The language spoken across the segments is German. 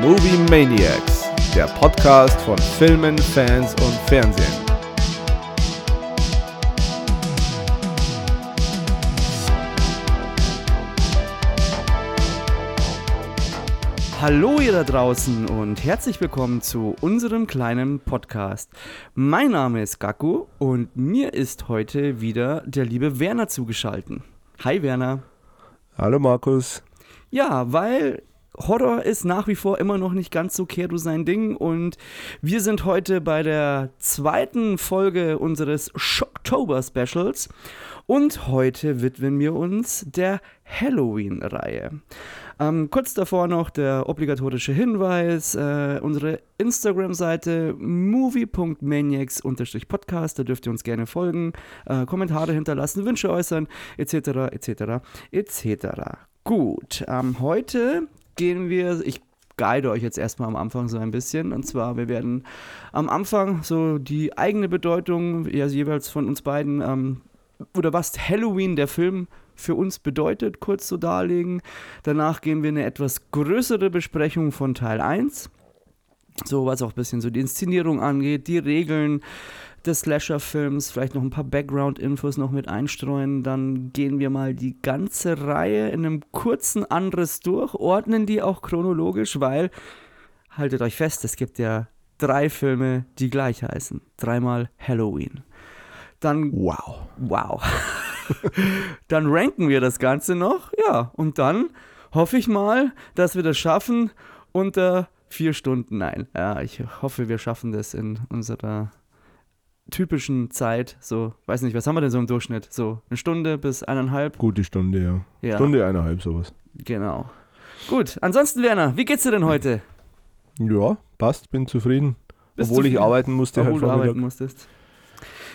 Movie Maniacs, der Podcast von Filmen, Fans und Fernsehen. Hallo ihr da draußen und herzlich willkommen zu unserem kleinen Podcast. Mein Name ist Gaku und mir ist heute wieder der liebe Werner zugeschaltet. Hi Werner. Hallo Markus. Ja, weil Horror ist nach wie vor immer noch nicht ganz so Kero sein Ding und wir sind heute bei der zweiten Folge unseres Shocktober Specials und heute widmen wir uns der Halloween-Reihe. Ähm, kurz davor noch der obligatorische Hinweis: äh, unsere Instagram-Seite movie.maniacs-podcast, da dürft ihr uns gerne folgen, äh, Kommentare hinterlassen, Wünsche äußern, etc., etc., etc. Gut, ähm, heute gehen wir, ich guide euch jetzt erstmal am Anfang so ein bisschen. Und zwar, wir werden am Anfang so die eigene Bedeutung, ja, jeweils von uns beiden, ähm, oder was Halloween, der Film, für uns bedeutet, kurz so darlegen. Danach gehen wir eine etwas größere Besprechung von Teil 1. So was auch ein bisschen so die Inszenierung angeht, die Regeln des Slasher-Films, vielleicht noch ein paar Background-Infos noch mit einstreuen. Dann gehen wir mal die ganze Reihe in einem kurzen Anriss durch, ordnen die auch chronologisch, weil, haltet euch fest, es gibt ja drei Filme, die gleich heißen. Dreimal Halloween. Dann. Wow. Wow. dann ranken wir das Ganze noch. Ja, und dann hoffe ich mal, dass wir das schaffen unter vier Stunden. Nein, ja, ich hoffe, wir schaffen das in unserer typischen Zeit. So, weiß nicht, was haben wir denn so im Durchschnitt? So eine Stunde bis eineinhalb? Gute Stunde, ja. Ja. Stunde, eineinhalb, sowas. Genau. Gut, ansonsten, Werner, wie geht's dir denn heute? Ja, passt, bin zufrieden. Bist Obwohl ich zufrieden? arbeiten musste Obwohl halt du arbeiten musstest.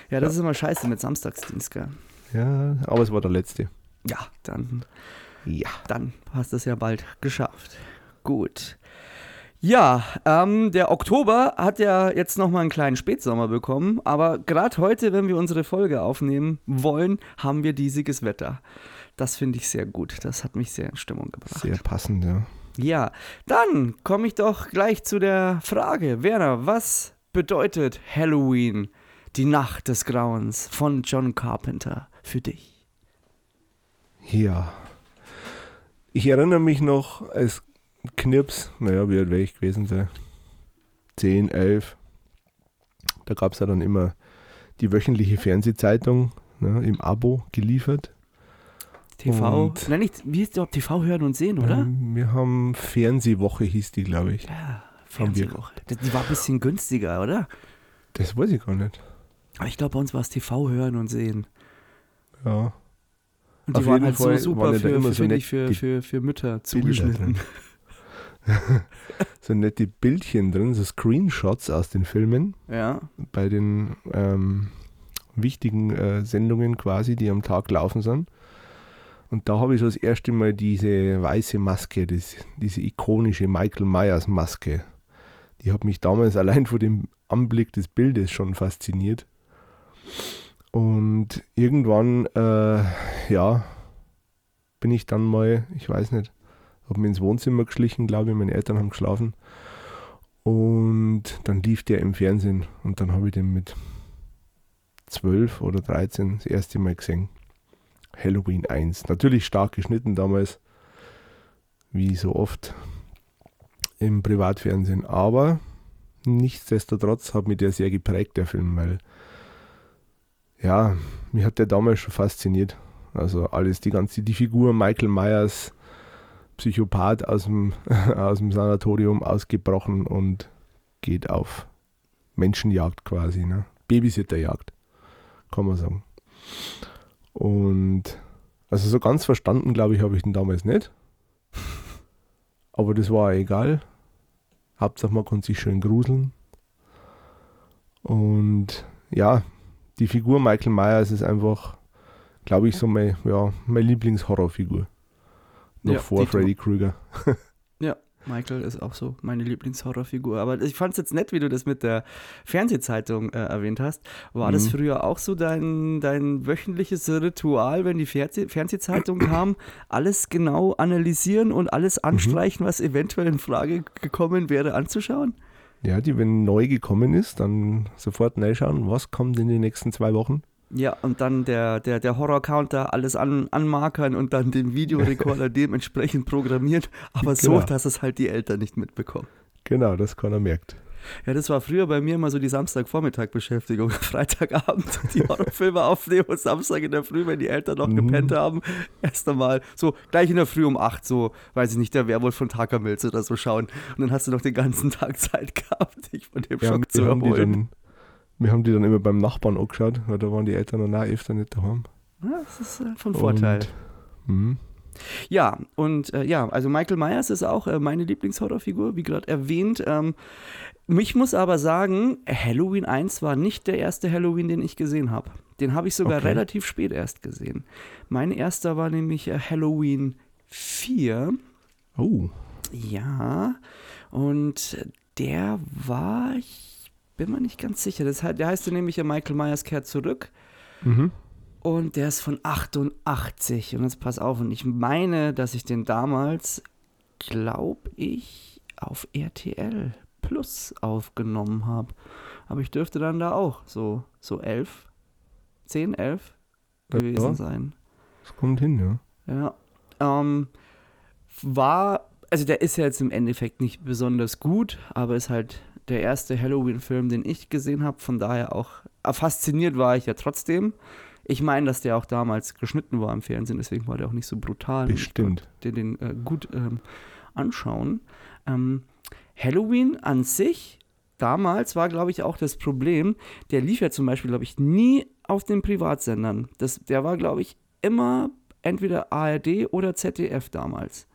Ja, das Ja. ist immer scheiße mit Samstagsdienst, gell? Ja, aber es war der letzte. Ja, dann Ja. dann hast du es ja bald geschafft. Gut. Ja, ähm, der Oktober hat ja jetzt nochmal einen kleinen Spätsommer bekommen, aber gerade heute, wenn wir unsere Folge aufnehmen wollen, haben wir diesiges Wetter. Das finde ich sehr gut. Das hat mich sehr in Stimmung gebracht. Sehr passend, ja. Ja, dann komme ich doch gleich zu der Frage. Werner, was bedeutet Halloween, die Nacht des Grauens von John Carpenter für dich? Ja. Ich erinnere mich noch als Knirps, naja, wie alt wäre ich gewesen sein? 10, 11. Da gab es ja dann immer die wöchentliche Fernsehzeitung ne, im Abo geliefert. TV, Und- nein, nicht, wie ist überhaupt TV hören und sehen, oder? Ähm, wir haben Fernsehwoche, hieß die, glaube ich. Ja, Fernsehwoche. Die die war ein bisschen günstiger, oder? Das weiß ich gar nicht. Aber ich glaube, bei uns war es TV hören und sehen. Ja. Und die Auf waren halt Fall so super für, für, so finde nett ich, für, für, für Mütter zugeschnitten. so nette Bildchen drin, so Screenshots aus den Filmen Ja, bei den ähm, wichtigen äh, Sendungen quasi, die am Tag laufen sind. Und da habe ich so das erste Mal diese weiße Maske, das, diese ikonische Michael Myers Maske. Die hat mich damals allein vor dem Anblick des Bildes schon fasziniert. Und irgendwann, äh, ja, bin ich dann mal, ich weiß nicht, habe mir ins Wohnzimmer geschlichen, glaube ich, meine Eltern haben geschlafen. Und dann lief der im Fernsehen und dann habe ich den mit 12 oder 13 das erste Mal gesehen. Halloween 1. Natürlich stark geschnitten damals, wie so oft im Privatfernsehen, aber nichtsdestotrotz hat mich der sehr geprägt, der Film, weil ja, mich hat der damals schon fasziniert. Also alles, die ganze, die Figur Michael Myers, Psychopath aus dem, aus dem Sanatorium ausgebrochen und geht auf Menschenjagd quasi, ne? Babysitterjagd, kann man sagen. Und also so ganz verstanden, glaube ich, habe ich den damals nicht. Aber das war egal. Hauptsache man konnte sich schön gruseln. Und ja, die Figur Michael Myers ist einfach, glaube ich, so mein, ja, meine Lieblingshorrorfigur. Noch Ja, vor. Freddy Krueger. Ja. Michael ist auch so meine Lieblingshorrorfigur. Aber ich fand es jetzt nett, wie du das mit der Fernsehzeitung äh, erwähnt hast. War das Mhm. früher auch so dein, dein wöchentliches Ritual, wenn die Fernseh Fernsehzeitung kam, alles genau analysieren und alles Mhm. anstreichen, was eventuell in Frage gekommen wäre, anzuschauen? Ja, die, wenn neu gekommen ist, dann sofort reinschauen, was kommt in den nächsten zwei Wochen. Ja, und dann der, der, der Horror-Counter, alles an, anmarkern und dann den Videorekorder dementsprechend programmieren, aber so, Genau. dass es halt die Eltern nicht mitbekommen. Genau, das keiner merkt. Ja, das war früher bei mir immer so die Samstagvormittag-Beschäftigung. Freitagabend die Horrorfilme aufnehmen und Samstag in der Früh, wenn die Eltern noch Mhm. gepennt haben, erst einmal so gleich in der Früh um 8, so, weiß ich nicht, der Werwolf von Takamilz oder so schauen. Und dann hast du noch den ganzen Tag Zeit gehabt, dich von dem Ja, Schock zu erholen. Wir haben die dann immer beim Nachbarn angeschaut, weil da waren die Eltern dann auch öfter nicht daheim. Ja, das ist äh, von Vorteil. Und, mhm. Ja, und äh, ja, also Michael Myers ist auch äh, meine Lieblingshorrorfigur, wie gerade erwähnt. Ähm, mich muss aber sagen, Halloween 1 war nicht der erste Halloween, den ich gesehen habe. Den habe ich sogar Okay. relativ spät erst gesehen. Mein erster war nämlich äh, Halloween 4. Oh, Ja, und der war, bin mir nicht ganz sicher. Das, heißt- der heißt nämlich ja Michael Myers kehrt zurück. mhm. Und der ist von 88. Und jetzt pass auf, und ich meine, dass ich den damals, glaube ich, auf RTL Plus aufgenommen habe. Aber ich dürfte dann da auch so, so 11, 10, 11 Ja, gewesen ja. sein. das kommt hin, ja. Ja. Ähm, war, also der ist ja jetzt im Endeffekt nicht besonders gut, aber ist halt der erste Halloween-Film, den ich gesehen habe. Von daher auch äh, fasziniert war ich ja trotzdem. Ich meine, dass der auch damals geschnitten war im Fernsehen, deswegen war der auch nicht so brutal. Bestimmt. Ich konnte den äh, gut ähm, anschauen. Ähm, Halloween an sich, damals war, glaube ich, auch das Problem, der lief ja zum Beispiel, glaube ich, nie auf den Privatsendern. Das, der war, glaube ich, immer entweder ARD oder ZDF damals.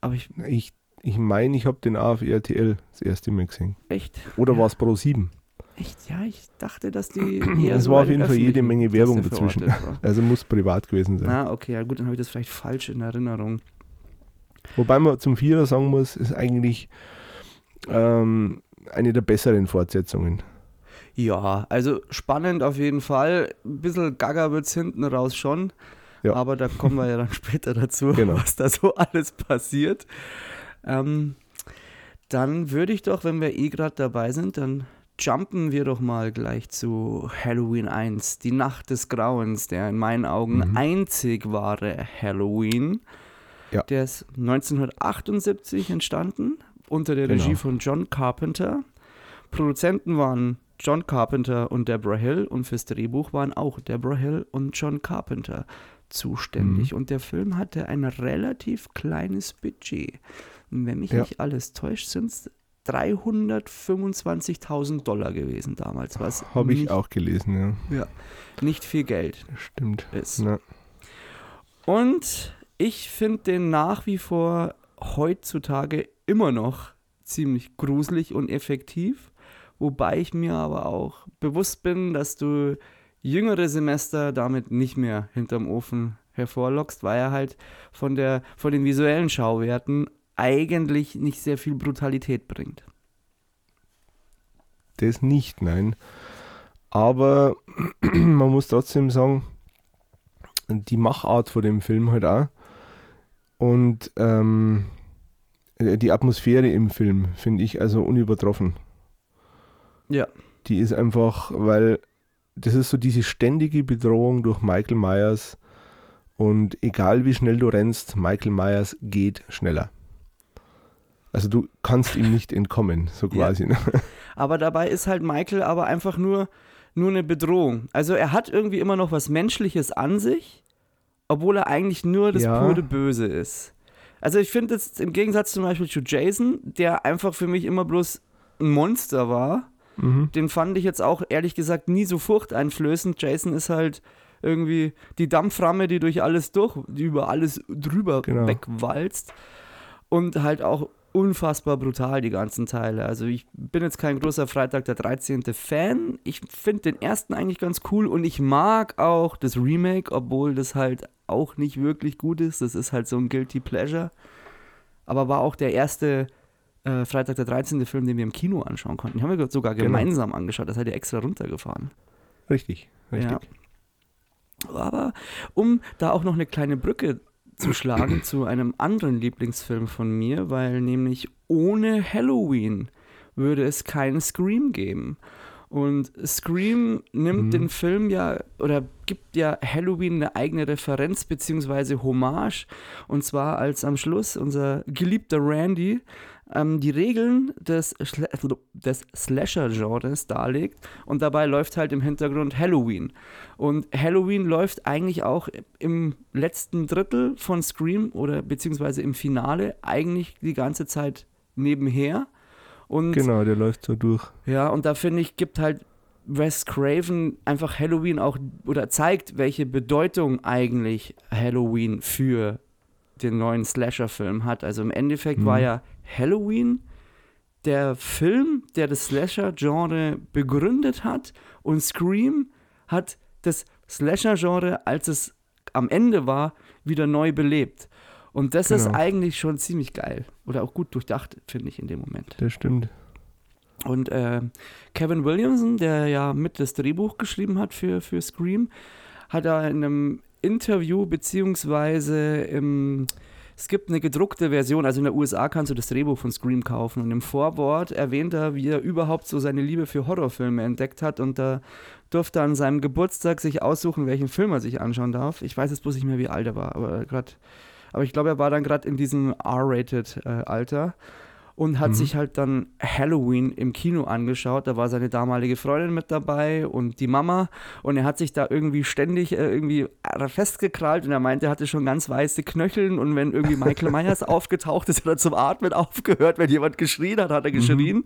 Aber ich, Ich, ich meine, ich habe den auf RTL das erste Mal gesehen. echt, Oder Ja. war es Pro 7? echt, ja, ich dachte, dass die. Es so war auf den jeden Fall jede Menge Werbung dazwischen. Also muss privat gewesen sein. Ah, okay, ja gut, dann habe ich das vielleicht falsch in Erinnerung. Wobei man zum Vierer sagen muss, ist eigentlich ähm, eine der besseren Fortsetzungen. Ja, also spannend auf jeden Fall. Ein bisschen gaga wird es hinten raus schon. Ja. Aber da kommen wir ja dann später dazu, Genau. was da so alles passiert. Ähm, dann würde ich doch, wenn wir eh gerade dabei sind, dann jumpen wir doch mal gleich zu Halloween 1, die Nacht des Grauens, der in meinen Augen Mhm. einzig wahre Halloween. Ja. Der ist 1978 entstanden, unter der Genau. Regie von John Carpenter. Produzenten waren John Carpenter und Deborah Hill und fürs Drehbuch waren auch Deborah Hill und John Carpenter zuständig. Mhm. Und der Film hatte ein relativ kleines Budget. Wenn mich Ja. nicht alles täuscht, sind es 325.000 Dollar gewesen damals, was Habe ich auch gelesen, ja. nicht viel Geld stimmt. ist. Ja. Und ich finde den nach wie vor heutzutage immer noch ziemlich gruselig und effektiv, wobei ich mir aber auch bewusst bin, dass du jüngere Semester damit nicht mehr hinterm Ofen hervorlockst, weil er halt von, der, von den visuellen Schauwerten eigentlich nicht sehr viel Brutalität bringt. Das nicht, nein. Aber man muss trotzdem sagen, die Machart von dem Film halt auch und ähm, die Atmosphäre im Film finde ich also unübertroffen. Ja. Die ist einfach, weil das ist so diese ständige Bedrohung durch Michael Myers und egal wie schnell du rennst, Michael Myers geht schneller. Also du kannst ihm nicht entkommen, so Ja. quasi. Ne? Aber dabei ist halt Michael aber einfach nur, nur eine Bedrohung. Also er hat irgendwie immer noch was Menschliches an sich, obwohl er eigentlich nur das Ja. pure Böse ist. Also ich finde jetzt im Gegensatz zum Beispiel zu Jason, der einfach für mich immer bloß ein Monster war, Mhm. den fand ich jetzt auch ehrlich gesagt nie so furchteinflößend. Jason ist halt irgendwie die Dampframme, die durch alles durch, die über alles drüber Genau. wegwalzt. Und halt auch unfassbar brutal, die ganzen Teile. Also ich bin jetzt kein großer Freitag der 13. Fan. Ich finde den ersten eigentlich ganz cool und ich mag auch das Remake, obwohl das halt auch nicht wirklich gut ist. Das ist halt so ein Guilty Pleasure. aber war auch der erste äh, Freitag der 13. Film, den wir im Kino anschauen konnten. Den haben wir sogar Genau. gemeinsam angeschaut. Das hat er extra runtergefahren. Richtig, richtig. Ja. Aber um da auch noch eine kleine Brücke zu schlagen zu einem anderen Lieblingsfilm von mir, weil nämlich ohne Halloween würde es keinen Scream geben. Und Scream nimmt Mhm. den Film ja oder gibt ja Halloween eine eigene Referenz beziehungsweise Hommage. Und zwar als am Schluss unser geliebter Randy ähm, die Regeln des, Schle- des Slasher-Genres darlegt. Und dabei läuft halt im Hintergrund Halloween. Und Halloween läuft eigentlich auch im letzten Drittel von Scream oder beziehungsweise im Finale eigentlich die ganze Zeit nebenher. Und Genau, der läuft so durch. ja, und da finde ich, gibt halt Wes Craven einfach Halloween auch oder zeigt, welche Bedeutung eigentlich Halloween für den neuen Slasher-Film hat. Also im Endeffekt Mhm. war ja Halloween der Film, der das Slasher-Genre begründet hat und Scream hat das Slasher-Genre, als es am Ende war, wieder neu belebt. Und das ist Genau. eigentlich schon ziemlich geil oder auch gut durchdacht, finde ich in dem Moment. Das stimmt. Und äh, Kevin Williamson, der ja mit das Drehbuch geschrieben hat für, für Scream, hat da in einem Interview beziehungsweise im, es gibt eine gedruckte Version, also in der USA kannst du das Drehbuch von Scream kaufen. Und im Vorwort erwähnt er, wie er überhaupt so seine Liebe für Horrorfilme entdeckt hat. Und da durfte er an seinem Geburtstag sich aussuchen, welchen Film er sich anschauen darf. Ich weiß jetzt bloß nicht mehr, wie alt er war, aber gerade, aber ich glaube, er war dann gerade in diesem R-rated äh, und hat Mhm. sich halt dann Halloween im Kino angeschaut. Da war seine damalige Freundin mit dabei und die Mama und er hat sich da irgendwie ständig äh, irgendwie festgekrallt und er meinte, er hatte schon ganz weiße Knöcheln und wenn irgendwie Michael Myers aufgetaucht ist, hat er zum Atmen aufgehört. Wenn jemand geschrien hat, hat er geschrien.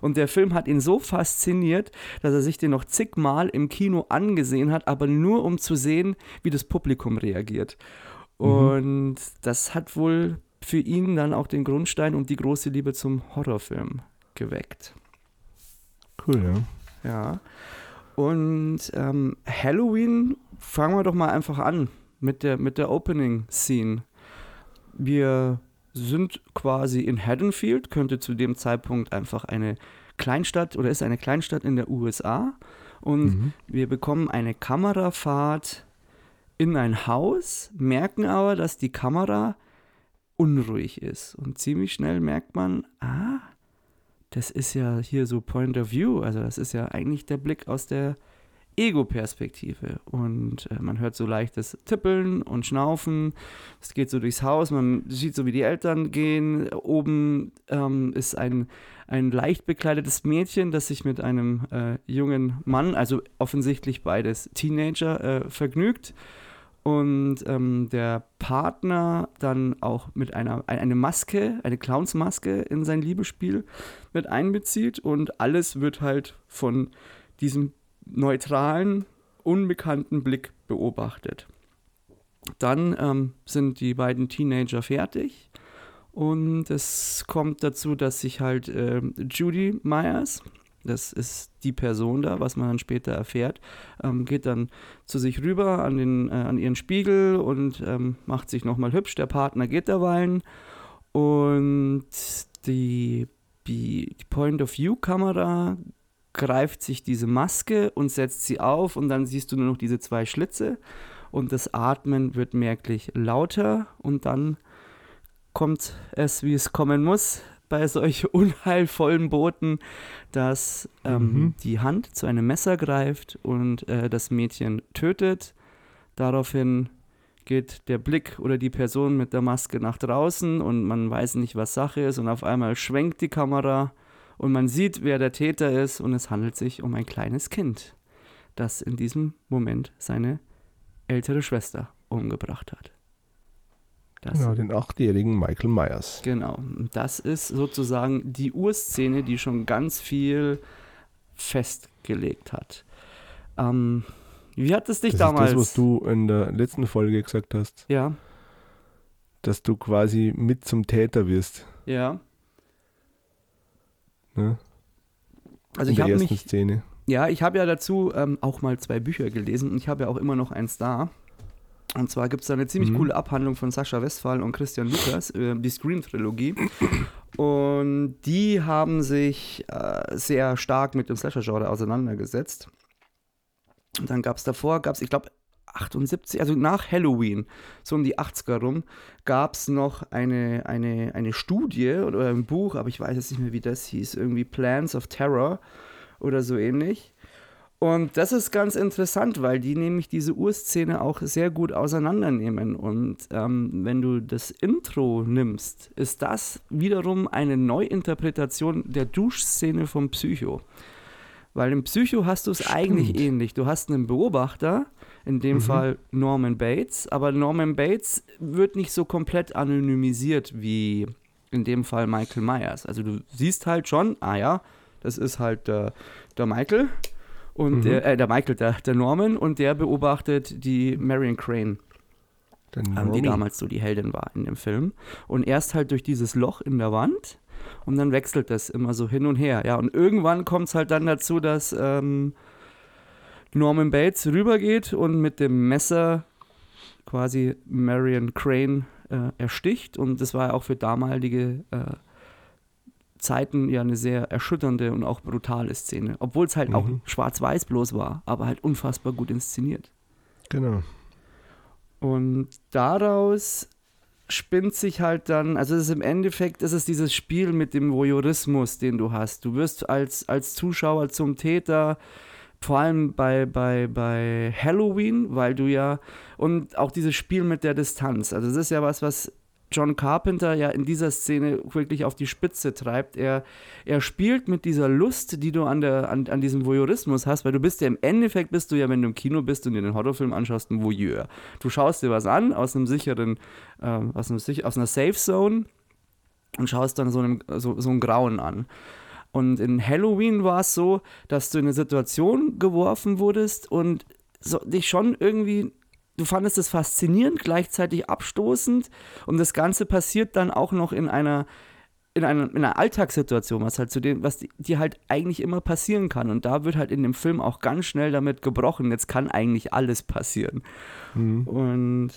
Und der Film hat ihn so fasziniert, dass er sich den noch zigmal im Kino angesehen hat, aber nur um zu sehen, wie das Publikum reagiert. Und das hat wohl für ihn dann auch den Grundstein und die große Liebe zum Horrorfilm geweckt. Cool, ja. Ja. Und ähm, Halloween, fangen wir doch mal einfach an mit der, mit der Opening-Scene. Wir sind quasi in Haddonfield, könnte zu dem Zeitpunkt einfach eine Kleinstadt oder ist eine Kleinstadt in der USA. Und Mhm. wir bekommen eine Kamerafahrt in ein Haus, merken aber, dass die Kamera unruhig ist. Und ziemlich schnell merkt man, ah, das ist ja hier so Point of View. Also das ist ja eigentlich der Blick aus der Ego-Perspektive. Und äh, man hört so leichtes Tippeln und Schnaufen. Es geht so durchs Haus. Man sieht so, wie die Eltern gehen. Oben ähm, ist ein, ein leicht bekleidetes Mädchen, das sich mit einem äh, jungen Mann, also offensichtlich beides Teenager, äh, vergnügt. Und ähm, der Partner dann auch mit einer eine Maske, eine Clownsmaske in sein Liebesspiel mit einbezieht. Und alles wird halt von diesem neutralen, unbekannten Blick beobachtet. Dann ähm, sind die beiden Teenager fertig und es kommt dazu, dass sich halt ähm, Judy Myers, das ist die Person da, was man dann später erfährt, ähm, geht dann zu sich rüber an, den, äh, an ihren Spiegel und ähm, macht sich nochmal hübsch. Der Partner geht derweilen und die, die, Point-of-View-Kamera greift sich diese Maske und setzt sie auf und dann siehst du nur noch diese zwei Schlitze und das Atmen wird merklich lauter und dann kommt es, wie es kommen muss, bei solch unheilvollen Booten, dass ähm, Mhm. die Hand zu einem Messer greift und äh, das Mädchen tötet. Daraufhin geht der Blick oder die Person mit der Maske nach draußen und man weiß nicht, was Sache ist und auf einmal schwenkt die Kamera und man sieht, wer der Täter ist und es handelt sich um ein kleines Kind, das in diesem Moment seine ältere Schwester umgebracht hat. Das, Genau, den achtjährigen Michael Myers. Genau, das ist sozusagen die Urszene, die schon ganz viel festgelegt hat. Ähm, wie hat es dich Das damals? ist das, was du in der letzten Folge gesagt hast, ja, dass du quasi mit zum Täter wirst. ja. Ne? Also in ich habe ersten mich, Szene. ja, ich habe ja dazu ähm, auch mal zwei Bücher gelesen und ich habe ja auch immer noch eins da. Und zwar gibt es da eine ziemlich Mhm. coole Abhandlung von Sascha Westphal und Christian Lukas, äh, die Scream-Trilogie. Und die haben sich äh, sehr stark mit dem Slasher-Genre auseinandergesetzt. Und dann gab es davor, gab es, ich glaube, 78, also nach Halloween, so um die 80er rum, gab es noch eine, eine, eine Studie oder ein Buch, aber ich weiß jetzt nicht mehr, wie das hieß, irgendwie Plans of Terror oder so ähnlich. Und das ist ganz interessant, weil die nämlich diese Urszene auch sehr gut auseinandernehmen. Und ähm, wenn du das Intro nimmst, ist das wiederum eine Neuinterpretation der Duschszene vom Psycho. Weil im Psycho hast du es eigentlich ähnlich. Du hast einen Beobachter, in dem Mhm. Fall Norman Bates, aber Norman Bates wird nicht so komplett anonymisiert wie in dem Fall Michael Myers. Also du siehst halt schon, ah ja, das ist halt der, der Michael und Mhm. der, äh, der Michael, der, der Norman und der beobachtet die Marion Crane, ähm, die damals so die Heldin war in dem Film. Und erst halt durch dieses Loch in der Wand und dann wechselt das immer so hin und her. Ja, und irgendwann kommt es halt dann dazu, dass ähm, Norman Bates rübergeht und mit dem Messer quasi Marion Crane äh, ersticht. Und das war ja auch für damalige äh, Zeiten ja eine sehr erschütternde und auch brutale Szene. Obwohl es halt auch Mhm. schwarz-weiß bloß war, aber halt unfassbar gut inszeniert. Genau. Und daraus spinnt sich halt dann, also es ist im Endeffekt, es ist dieses Spiel mit dem Voyeurismus, den du hast. Du wirst als, als Zuschauer zum Täter, vor allem bei, bei, bei Halloween, weil du ja, und auch dieses Spiel mit der Distanz. Also das ist ja was, was John Carpenter ja in dieser Szene wirklich auf die Spitze treibt. Er, er spielt mit dieser Lust, die du an, der, an, an diesem Voyeurismus hast, weil du bist ja im Endeffekt, bist du ja, wenn du im Kino bist und dir den Horrorfilm anschaust, ein Voyeur. Du schaust dir was an aus einem sicheren, ähm, aus, einem, aus einer Safe Zone und schaust dann so, einem, so, so ein Grauen an. Und in Halloween war es so, dass du in eine Situation geworfen wurdest und so, dich schon irgendwie, du fandest es faszinierend, gleichzeitig abstoßend und das Ganze passiert dann auch noch in einer in einer, in einer Alltagssituation, was halt zu dem, was die- dir halt eigentlich immer passieren kann. Und da wird halt in dem Film auch ganz schnell damit gebrochen. Jetzt kann eigentlich alles passieren. Mhm. Und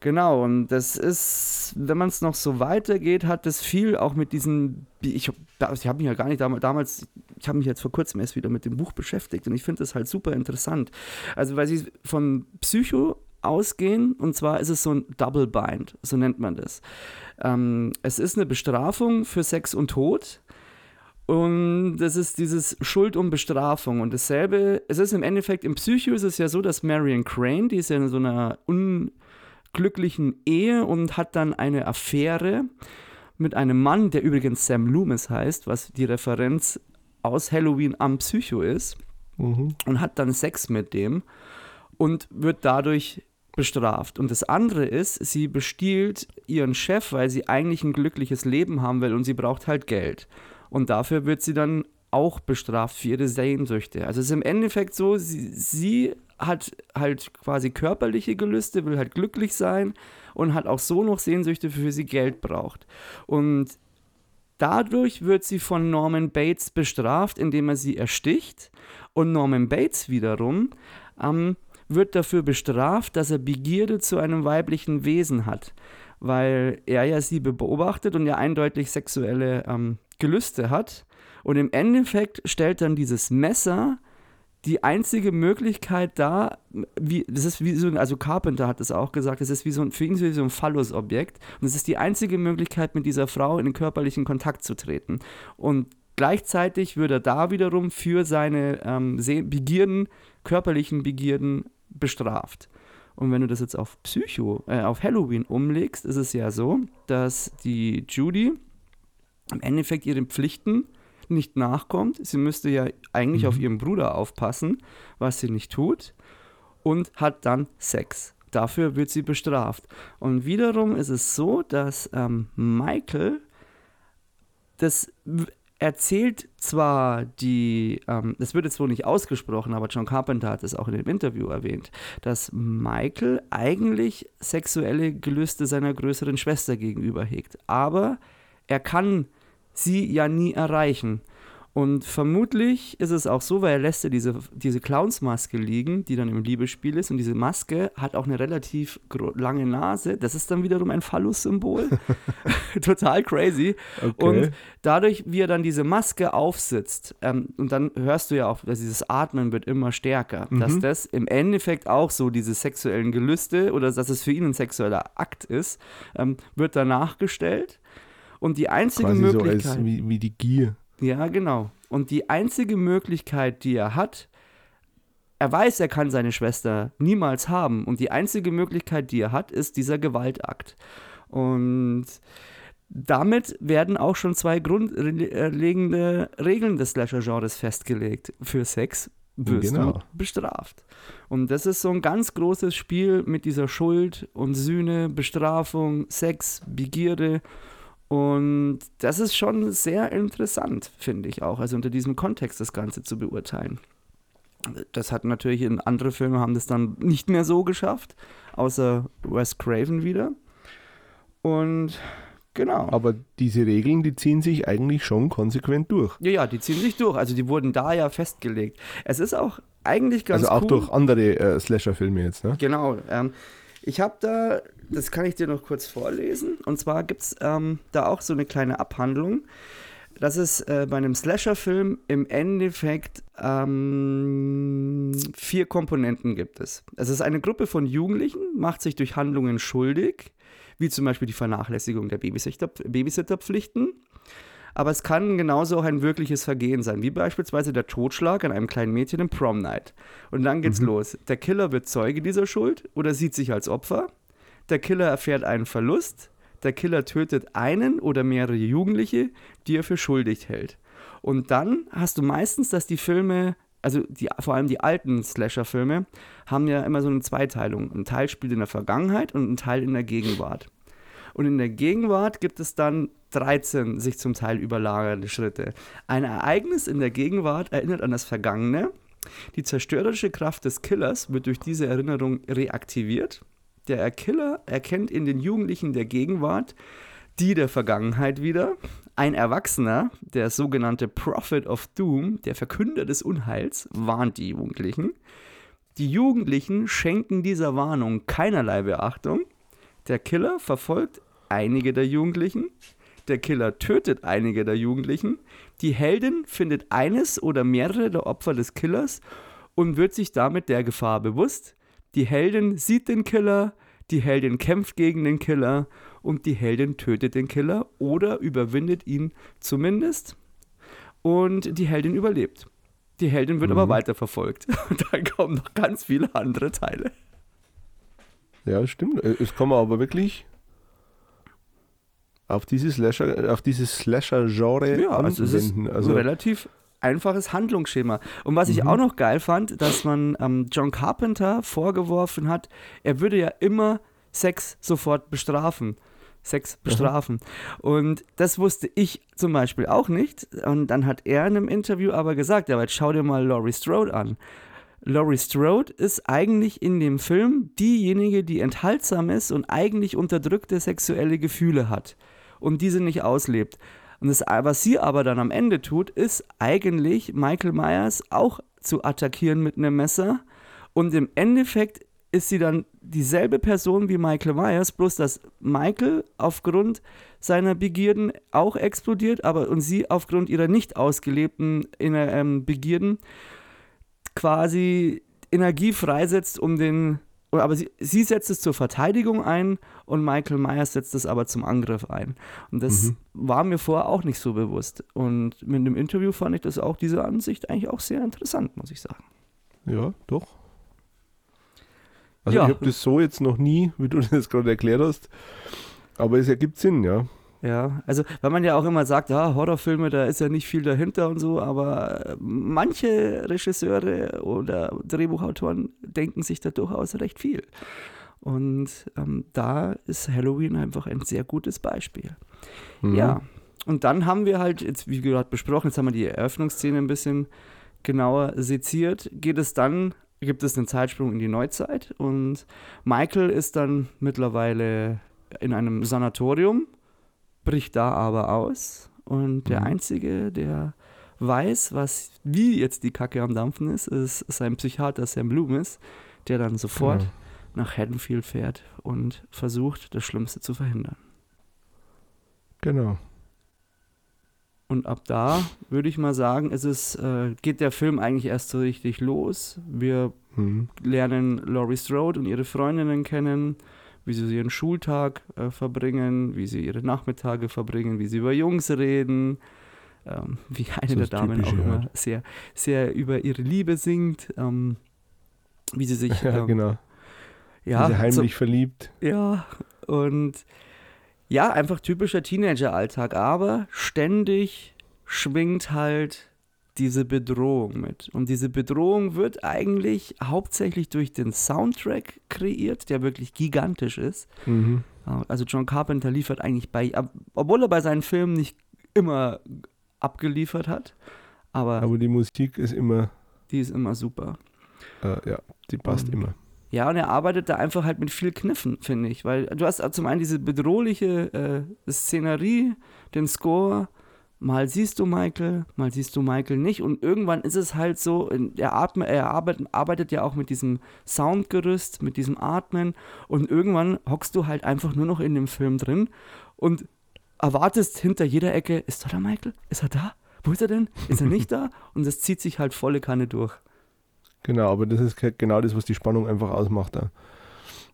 genau, und das ist, wenn man es noch so weitergeht, hat das viel auch mit diesen, ich habe ich hab mich ja gar nicht damals, damals ich habe mich jetzt vor kurzem erst wieder mit dem Buch beschäftigt und ich finde das halt super interessant. Also, weil sie von Psycho ausgehen, und zwar ist es so ein Double Bind, so nennt man das. Ähm, es ist eine Bestrafung für Sex und Tod. Und das ist dieses Schuld und Bestrafung. Und dasselbe, es ist im Endeffekt, im Psycho ist es ja so, dass Marion Crane, die ist ja in so einer unglücklichen Ehe und hat dann eine Affäre mit einem Mann, der übrigens Sam Loomis heißt, was die Referenz aus Halloween am Psycho ist Mhm. und hat dann Sex mit dem und wird dadurch bestraft. Und das andere ist, sie bestiehlt ihren Chef, weil sie eigentlich ein glückliches Leben haben will und sie braucht halt Geld. Und dafür wird sie dann auch bestraft für ihre Sehnsüchte. Also es ist im Endeffekt so, sie, sie hat halt quasi körperliche Gelüste, will halt glücklich sein und hat auch so noch Sehnsüchte, für die sie Geld braucht. Und dadurch wird sie von Norman Bates bestraft, indem er sie ersticht. Und Norman Bates wiederum ähm, wird dafür bestraft, dass er Begierde zu einem weiblichen Wesen hat, weil er ja sie beobachtet und ja eindeutig sexuelle ähm, Gelüste hat. Und im Endeffekt stellt dann dieses Messer die einzige Möglichkeit dar, wie, das ist wie so, also Carpenter hat es auch gesagt, das ist wie so ein, für ihn wie so ein Phallus-Objekt. Und es ist die einzige Möglichkeit, mit dieser Frau in den körperlichen Kontakt zu treten. Und gleichzeitig wird er da wiederum für seine ähm, Begierden, körperlichen Begierden bestraft. Und wenn du das jetzt auf Psycho, äh, auf Halloween umlegst, ist es ja so, dass die Judy im Endeffekt ihren Pflichten nicht nachkommt. Sie müsste ja eigentlich Mhm. auf ihren Bruder aufpassen, was sie nicht tut, und hat dann Sex. Dafür wird sie bestraft. Und wiederum ist es so, dass ähm, Michael das erzählt zwar die, ähm, das wird jetzt wohl nicht ausgesprochen, aber John Carpenter hat es auch in dem Interview erwähnt, dass Michael eigentlich sexuelle Gelüste seiner größeren Schwester gegenüber hegt. Aber er kann sie ja nie erreichen. Und vermutlich ist es auch so, weil er lässt ja diese, diese Clownsmaske liegen, die dann im Liebesspiel ist. Und diese Maske hat auch eine relativ lange Nase. Das ist dann wiederum ein Phallus-Symbol. Total crazy. Okay. Und dadurch, wie er dann diese Maske aufsitzt, ähm, und dann hörst du ja auch, dass dieses Atmen wird immer stärker, Mhm. dass das im Endeffekt auch so diese sexuellen Gelüste oder dass es für ihn ein sexueller Akt ist, ähm, wird danach gestellt. Und die einzige Quasi so Möglichkeit. als wie, wie die Gier. Ja, genau. Und die einzige Möglichkeit, die er hat, er weiß, er kann seine Schwester niemals haben. Und die einzige Möglichkeit, die er hat, ist dieser Gewaltakt. Und damit werden auch schon zwei grundlegende Regeln des Slasher-Genres festgelegt. Für Sex wirst Genau. du bestraft. Und das ist so ein ganz großes Spiel mit dieser Schuld und Sühne, Bestrafung, Sex, Begierde. Und das ist schon sehr interessant, finde ich auch, also unter diesem Kontext das Ganze zu beurteilen. Das hat natürlich in andere Filme haben das dann nicht mehr so geschafft, außer Wes Craven wieder. Und genau. Aber diese Regeln, die ziehen sich eigentlich schon konsequent durch. Ja, ja, die ziehen sich durch. Also die wurden da ja festgelegt. Es ist auch eigentlich ganz also auch cool. durch andere äh, Slasher-Filme jetzt, ne? Genau. Ähm, ich habe da, das kann ich dir noch kurz vorlesen. Und zwar gibt es ähm, da auch so eine kleine Abhandlung, dass es äh, bei einem Slasher-Film im Endeffekt ähm, vier Komponenten gibt es. Es ist eine Gruppe von Jugendlichen, macht sich durch Handlungen schuldig, wie zum Beispiel die Vernachlässigung der Babysitter, Babysitterpflichten. Aber es kann genauso auch ein wirkliches Vergehen sein, wie beispielsweise der Totschlag an einem kleinen Mädchen im Prom Night. Und dann geht's los. Der Killer wird Zeuge dieser Schuld oder sieht sich als Opfer. Der Killer erfährt einen Verlust. Der Killer tötet einen oder mehrere Jugendliche, die er für schuldig hält. Und dann hast du meistens, dass die Filme, also die, vor allem die alten Slasher-Filme, haben ja immer so eine Zweiteilung. Ein Teil spielt in der Vergangenheit und ein Teil in der Gegenwart. Und in der Gegenwart gibt es dann 13 sich zum Teil überlagernde Schritte. Ein Ereignis in der Gegenwart erinnert an das Vergangene. Die zerstörerische Kraft des Killers wird durch diese Erinnerung reaktiviert. Der Killer erkennt in den Jugendlichen der Gegenwart die der Vergangenheit wieder. Ein Erwachsener, der sogenannte Prophet of Doom, der Verkünder des Unheils, warnt die Jugendlichen. Die Jugendlichen schenken dieser Warnung keinerlei Beachtung. Der Killer verfolgt einige der Jugendlichen. Der Killer tötet einige der Jugendlichen. Die Heldin findet eines oder mehrere der Opfer des Killers und wird sich damit der Gefahr bewusst. Die Heldin sieht den Killer, die Heldin kämpft gegen den Killer und die Heldin tötet den Killer oder überwindet ihn zumindest. Und die Heldin überlebt. Die Heldin wird Mhm. aber weiterverfolgt. Und dann kommen noch ganz viele andere Teile. Ja, stimmt. Äh, Es man aber wirklich auf dieses Slasher, auf dieses Slasher-Genre Ja, also es ist anwenden. Also, relativ einfaches Handlungsschema. Und was ich Mhm. auch noch geil fand, dass man ähm, John Carpenter vorgeworfen hat, er würde ja immer Sex sofort bestrafen. Sex bestrafen. Und das wusste ich zum Beispiel auch nicht. Und dann hat er in einem Interview aber gesagt, ja, aber jetzt schau dir mal Laurie Strode an. Laurie Strode ist eigentlich in dem Film diejenige, die enthaltsam ist und eigentlich unterdrückte sexuelle Gefühle hat und diese nicht auslebt. Und das, was sie aber dann am Ende tut, ist eigentlich Michael Myers auch zu attackieren mit einem Messer. Und im Endeffekt ist sie dann dieselbe Person wie Michael Myers, bloß dass Michael aufgrund seiner Begierden auch explodiert, aber und sie aufgrund ihrer nicht ausgelebten ähm, Begierden quasi Energie freisetzt, um den. Aber sie, sie setzt es zur Verteidigung ein und Michael Myers setzt es aber zum Angriff ein. Und das Mhm. war mir vorher auch nicht so bewusst. Und mit dem Interview fand ich das auch, diese Ansicht eigentlich auch sehr interessant, muss ich sagen. ja, doch. Also Ja. ich habe das so jetzt noch nie, wie du das gerade erklärt hast, aber es ergibt Sinn, ja. Ja, also weil man ja auch immer sagt, ja, Horrorfilme, da ist ja nicht viel dahinter und so, aber manche Regisseure oder Drehbuchautoren denken sich da durchaus recht viel. Und ähm, da ist Halloween einfach ein sehr gutes Beispiel. Mhm. Ja, und dann haben wir halt, jetzt wie gerade besprochen, jetzt haben wir die Eröffnungsszene ein bisschen genauer seziert, geht es dann, gibt es einen Zeitsprung in die Neuzeit und Michael ist dann mittlerweile in einem Sanatorium, bricht da aber aus und der Mhm. Einzige, der weiß, was, wie jetzt die Kacke am Dampfen ist, ist sein Psychiater Sam Loomis, der dann sofort Genau. Nach Haddonfield fährt und versucht, das Schlimmste zu verhindern. Genau. Und ab da würde ich mal sagen, ist es, äh, geht der Film eigentlich erst so richtig los. Wir Mhm. lernen Laurie Strode und ihre Freundinnen kennen, wie sie ihren Schultag äh, verbringen, wie sie ihre Nachmittage verbringen, wie sie über Jungs reden, ähm, wie eine der Damen auch immer halt. sehr, sehr über ihre Liebe singt, ähm, wie sie sich Ja, ähm, genau. Ja, Diese so- heimlich verliebt. ja, und ja, einfach typischer Teenager-Alltag, aber ständig schwingt halt diese Bedrohung mit. Und diese Bedrohung wird eigentlich hauptsächlich durch den Soundtrack kreiert, der wirklich gigantisch ist. Mhm. Also John Carpenter liefert eigentlich bei, ob- obwohl er bei seinen Filmen nicht immer abgeliefert hat, aber, Aber die Musik ist immer, die ist immer super. äh, ja, die passt Und- immer. Ja, und er arbeitet da einfach halt mit viel Kniffen, finde ich. Weil du hast zum einen diese bedrohliche äh, Szenerie, den Score. Mal siehst du Michael, mal siehst du Michael nicht. Und irgendwann ist es halt so, er, atme, er arbeitet, arbeitet ja auch mit diesem Soundgerüst, mit diesem Atmen. Und irgendwann hockst du halt einfach nur noch in dem Film drin und erwartest hinter jeder Ecke, ist da der Michael? Ist er da? Wo ist er denn? Ist er nicht da? Und das zieht sich halt volle Kanne durch. Genau, aber das ist genau das, was die Spannung einfach ausmacht. Da.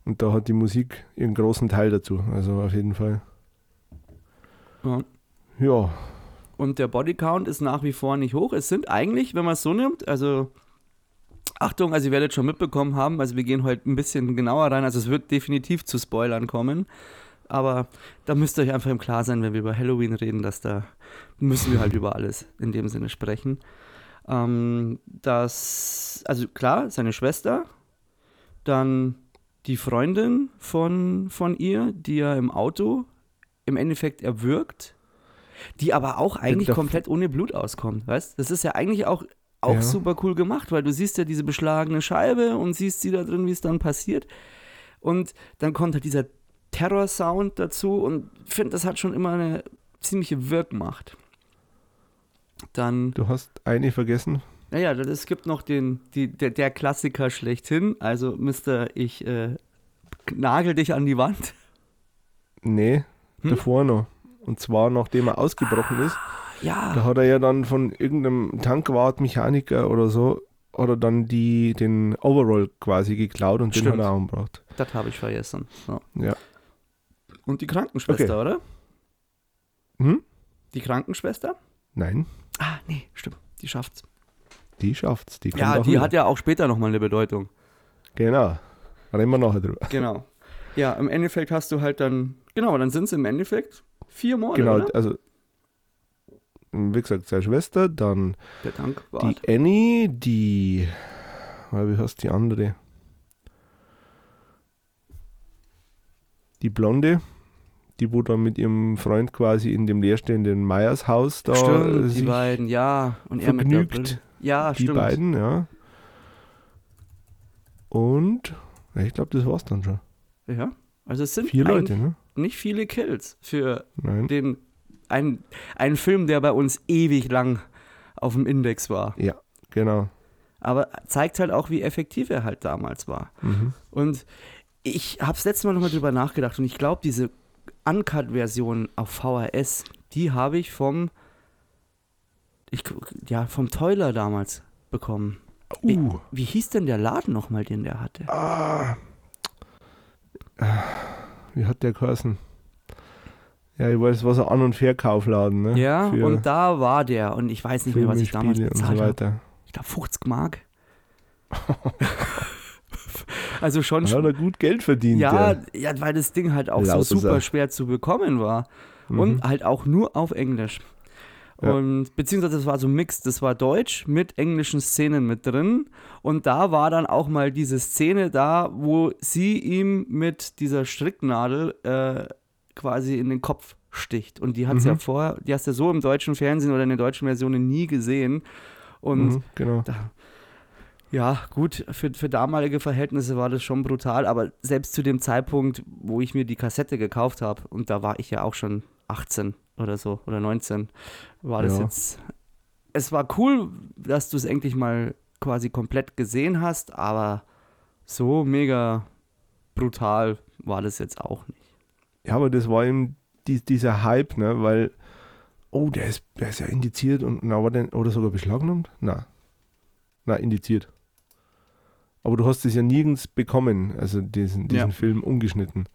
Und da hat die Musik ihren großen Teil dazu. Also auf jeden Fall. Ja. Ja, Und der Bodycount ist nach wie vor nicht hoch. Es sind eigentlich, wenn man es so nimmt, also Achtung, also ihr werdet schon mitbekommen haben, also wir gehen heute ein bisschen genauer rein, also es wird definitiv zu Spoilern kommen. Aber da müsst ihr euch einfach im Klar sein, wenn wir über Halloween reden, dass da müssen wir halt über alles in dem Sinne sprechen. Ähm, das, also klar, seine Schwester, dann die Freundin von, von ihr, die er im Auto im Endeffekt erwürgt, die aber auch eigentlich komplett ohne Blut auskommt, weißt? Das ist ja eigentlich auch, auch Ja. super cool gemacht, weil du siehst ja diese beschlagene Scheibe und siehst sie da drin, wie es dann passiert. Und dann kommt halt dieser Terror-Sound dazu und finde, das hat schon immer eine ziemliche Wirkmacht. Dann du hast eine vergessen. naja, es gibt noch den, die, der, der Klassiker schlechthin. Also, Mister, ich äh, nagel dich an die Wand. Nee, Hm? davor noch. Und zwar nachdem er ausgebrochen ist. Ja, Da hat er ja dann von irgendeinem Tankwart, Mechaniker oder so, oder dann die, den Overall quasi geklaut und den Stimmt. hat er umgebracht. das habe ich vergessen. Ja. Ja. Und die Krankenschwester, oder? Hm? Die Krankenschwester? Nein, Ah, nee, stimmt. Die schafft's. die schafft's. Die kommt Ja, die wieder. hat ja auch später nochmal eine Bedeutung. Genau. Reden wir nachher drüber. Genau. Ja, im Endeffekt hast du halt dann, genau, dann sind es im Endeffekt vier Morde, Genau, oder? also wie gesagt, seine Schwester, dann die Annie, die, wie heißt die andere? Die Blonde, die wo dann mit ihrem Freund quasi in dem leerstehenden Meyers Haus da stimmt, äh, die sich beiden, ja. Und er mit vergnügt. Brille. Ja, die stimmt. beiden, ja. Und ja, ich glaube, das war's dann schon. Ja, also es sind Vier Leute, ne? nicht viele Kills für Nein. den ein, ein Film, der bei uns ewig lang auf dem Index war. Ja, genau. Aber zeigt halt auch, wie effektiv er halt damals war. Mhm. Und ich habe das letzte Mal nochmal drüber nachgedacht und ich glaube, diese Uncut-Version auf VHS, die habe ich vom, ich, ja, vom Teuler damals bekommen. Wie, Uh. wie hieß denn der Laden nochmal, den der hatte? Ah. Wie hat der geheißen? Ja, ich weiß, was ein An- und Verkaufladen, ne? Ja, Für und da war der und ich weiß nicht mehr, was ich damals Filme, bezahlt so habe. weiter. Ich glaube 50 Mark. also schon, hat er gut Geld verdient. ja, ja, weil das Ding halt auch so Lauter super schwer zu bekommen war. Mhm. Und halt auch nur auf Englisch. Ja. Und beziehungsweise das war so Mix, das war Deutsch mit englischen Szenen mit drin. Und da war dann auch mal diese Szene da, wo sie ihm mit dieser Stricknadel äh, quasi in den Kopf sticht. Und die hat Mhm. ja vorher, die hast du ja so im deutschen Fernsehen oder in den deutschen Versionen nie gesehen. Und Mhm, genau. da, ja, gut, für, für damalige Verhältnisse war das schon brutal, aber selbst zu dem Zeitpunkt, wo ich mir die Kassette gekauft habe, und da war ich ja auch schon 18 oder so oder 19, war das Ja. jetzt es war cool, dass du es endlich mal quasi komplett gesehen hast, aber so mega brutal war das jetzt auch nicht. Ja, aber das war eben die, dieser Hype, ne, weil, oh, der ist, der ist ja indiziert und na, war denn, oder sogar beschlagnahmt? Na. Na, indiziert. Aber du hast es ja nirgends bekommen, also diesen, diesen Ja. Film ungeschnitten.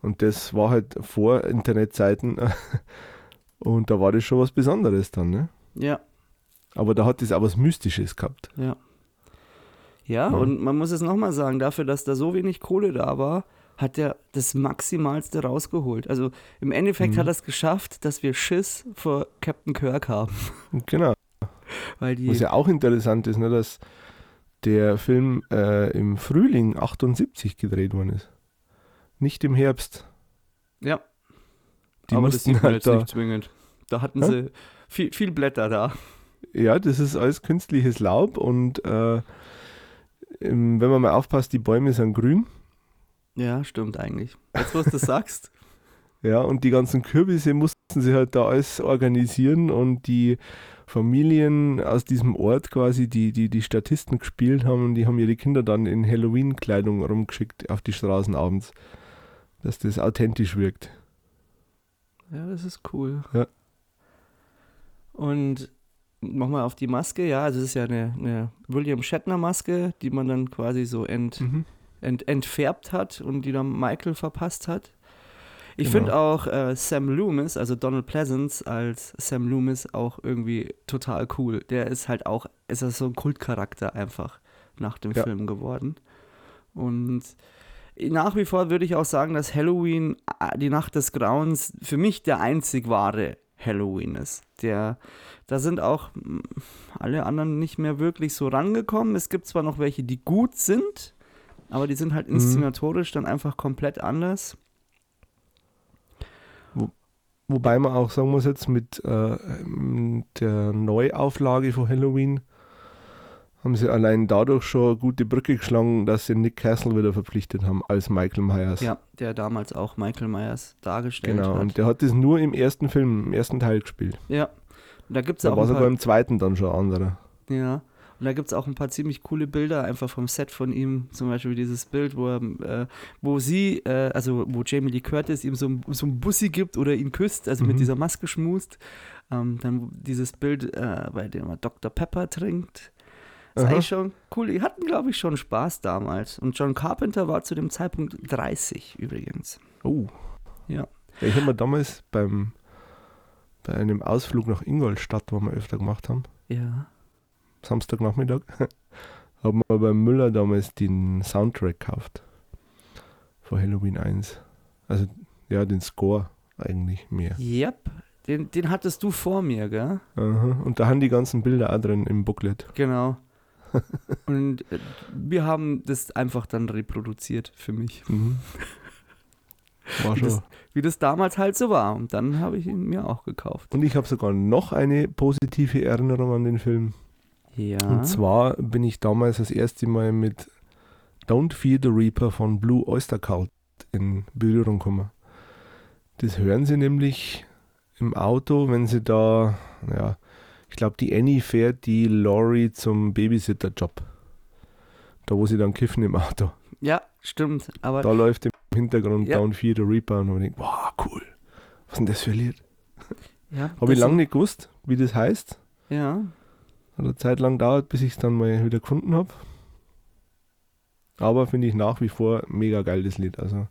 Und das war halt vor Internetzeiten und da war das schon was Besonderes dann, ne? Ja, Aber da hat es auch was Mystisches gehabt. ja. Ja, Ja. und man muss es nochmal sagen, dafür, dass da so wenig Kohle da war, hat er das Maximalste rausgeholt. Also im Endeffekt Mhm. hat er es geschafft, dass wir Schiss vor Captain Kirk haben. Genau. Weil die, Was ja auch interessant ist, ne, dass der Film äh, im Frühling 78 gedreht worden ist. Nicht im Herbst. ja, Die aber das sieht man halt jetzt da, nicht zwingend. Da hatten Hä? sie viel, viel Blätter da. Ja, das ist alles künstliches Laub und äh, im- wenn man mal aufpasst, die Bäume sind grün. Ja, stimmt eigentlich. Jetzt, wo du sagst. Ja, und die ganzen Kürbisse mussten sie halt da alles organisieren und die Familien aus diesem Ort quasi, die die, die Statisten gespielt haben, die haben ihre Kinder dann in Halloween-Kleidung rumgeschickt auf die Straßen abends, dass das authentisch wirkt. Ja, das ist cool. Ja. Und nochmal auf die Maske, ja, also es ist ja eine, eine William Shatner-Maske, die man dann quasi so ent, ent, entfärbt hat und die dann Michael verpasst hat. Ich Genau. finde auch äh, Sam Loomis, also Donald Pleasance als Sam Loomis auch irgendwie total cool. Der ist halt auch, ist das so ein Kultcharakter einfach nach dem Ja. Film geworden. Und nach wie vor würde ich auch sagen, dass Halloween, äh, die Nacht des Grauens, für mich der einzig wahre Halloween ist. Der, da sind auch mh, alle anderen nicht mehr wirklich so rangekommen. Es gibt zwar noch welche, die gut sind, aber die sind halt Mhm. inszenatorisch dann einfach komplett anders. Wobei man auch sagen muss jetzt mit äh, der Neuauflage von Halloween haben sie allein dadurch schon eine gute Brücke geschlagen, dass sie Nick Castle wieder verpflichtet haben als Michael Myers. Ja, der damals auch Michael Myers dargestellt Genau, hat. und der hat das nur im ersten Film, im ersten Teil gespielt. ja, und da gibt es Da auch war ein sogar im zweiten dann schon ein anderer. ja, und da gibt's auch ein paar ziemlich coole Bilder einfach vom Set von ihm. Zum Beispiel dieses Bild, wo, er, äh, wo sie, äh, also wo Jamie Lee Curtis ihm so, ein- so ein Bussi gibt oder ihn küsst, also mit Mhm. dieser Maske schmust. Ähm, dann dieses Bild, äh, bei dem er Dr. Pepper trinkt. Das ist Aha. eigentlich schon cool. Die hatten, glaube ich, schon Spaß damals. Und John Carpenter war zu dem Zeitpunkt 30 übrigens. Oh. Ja. ja ich habe mir damals beim, bei einem Ausflug nach Ingolstadt, wo wir öfter gemacht haben, Ja. Samstagnachmittag, haben wir beim Müller damals den Soundtrack gekauft. Von Halloween 1. Also, ja, den Score eigentlich mehr. Yep. Den, den hattest du vor mir, gell? Aha. Und da haben die ganzen Bilder auch drin im Booklet. Genau. Und äh, wir haben das einfach dann reproduziert für mich. Mhm. War schon. Das- Wie das damals halt so war. Und dann habe ich ihn mir auch gekauft. Und ich habe sogar noch eine positive Erinnerung an den Film. Ja. Und zwar bin ich damals das erste Mal mit Don't Fear the Reaper von Blue Oyster Cult in Berührung gekommen. Das hören sie nämlich im Auto, wenn sie da, ja, ich glaube, die Annie fährt die Lori zum Babysitter-Job. Da, wo sie dann kiffen im Auto. ja, stimmt. Aber Da läuft im Hintergrund Ja. Don't Fear the Reaper und man denkt, wow, cool. Was ist denn das für ein Lied? ja, Habe ich lange nicht gewusst, wie das heißt. Ja. Hat eine Zeit lang dauert, bis ich es dann mal wieder gefunden habe. Aber finde ich nach wie vor mega geil, das Lied. Also,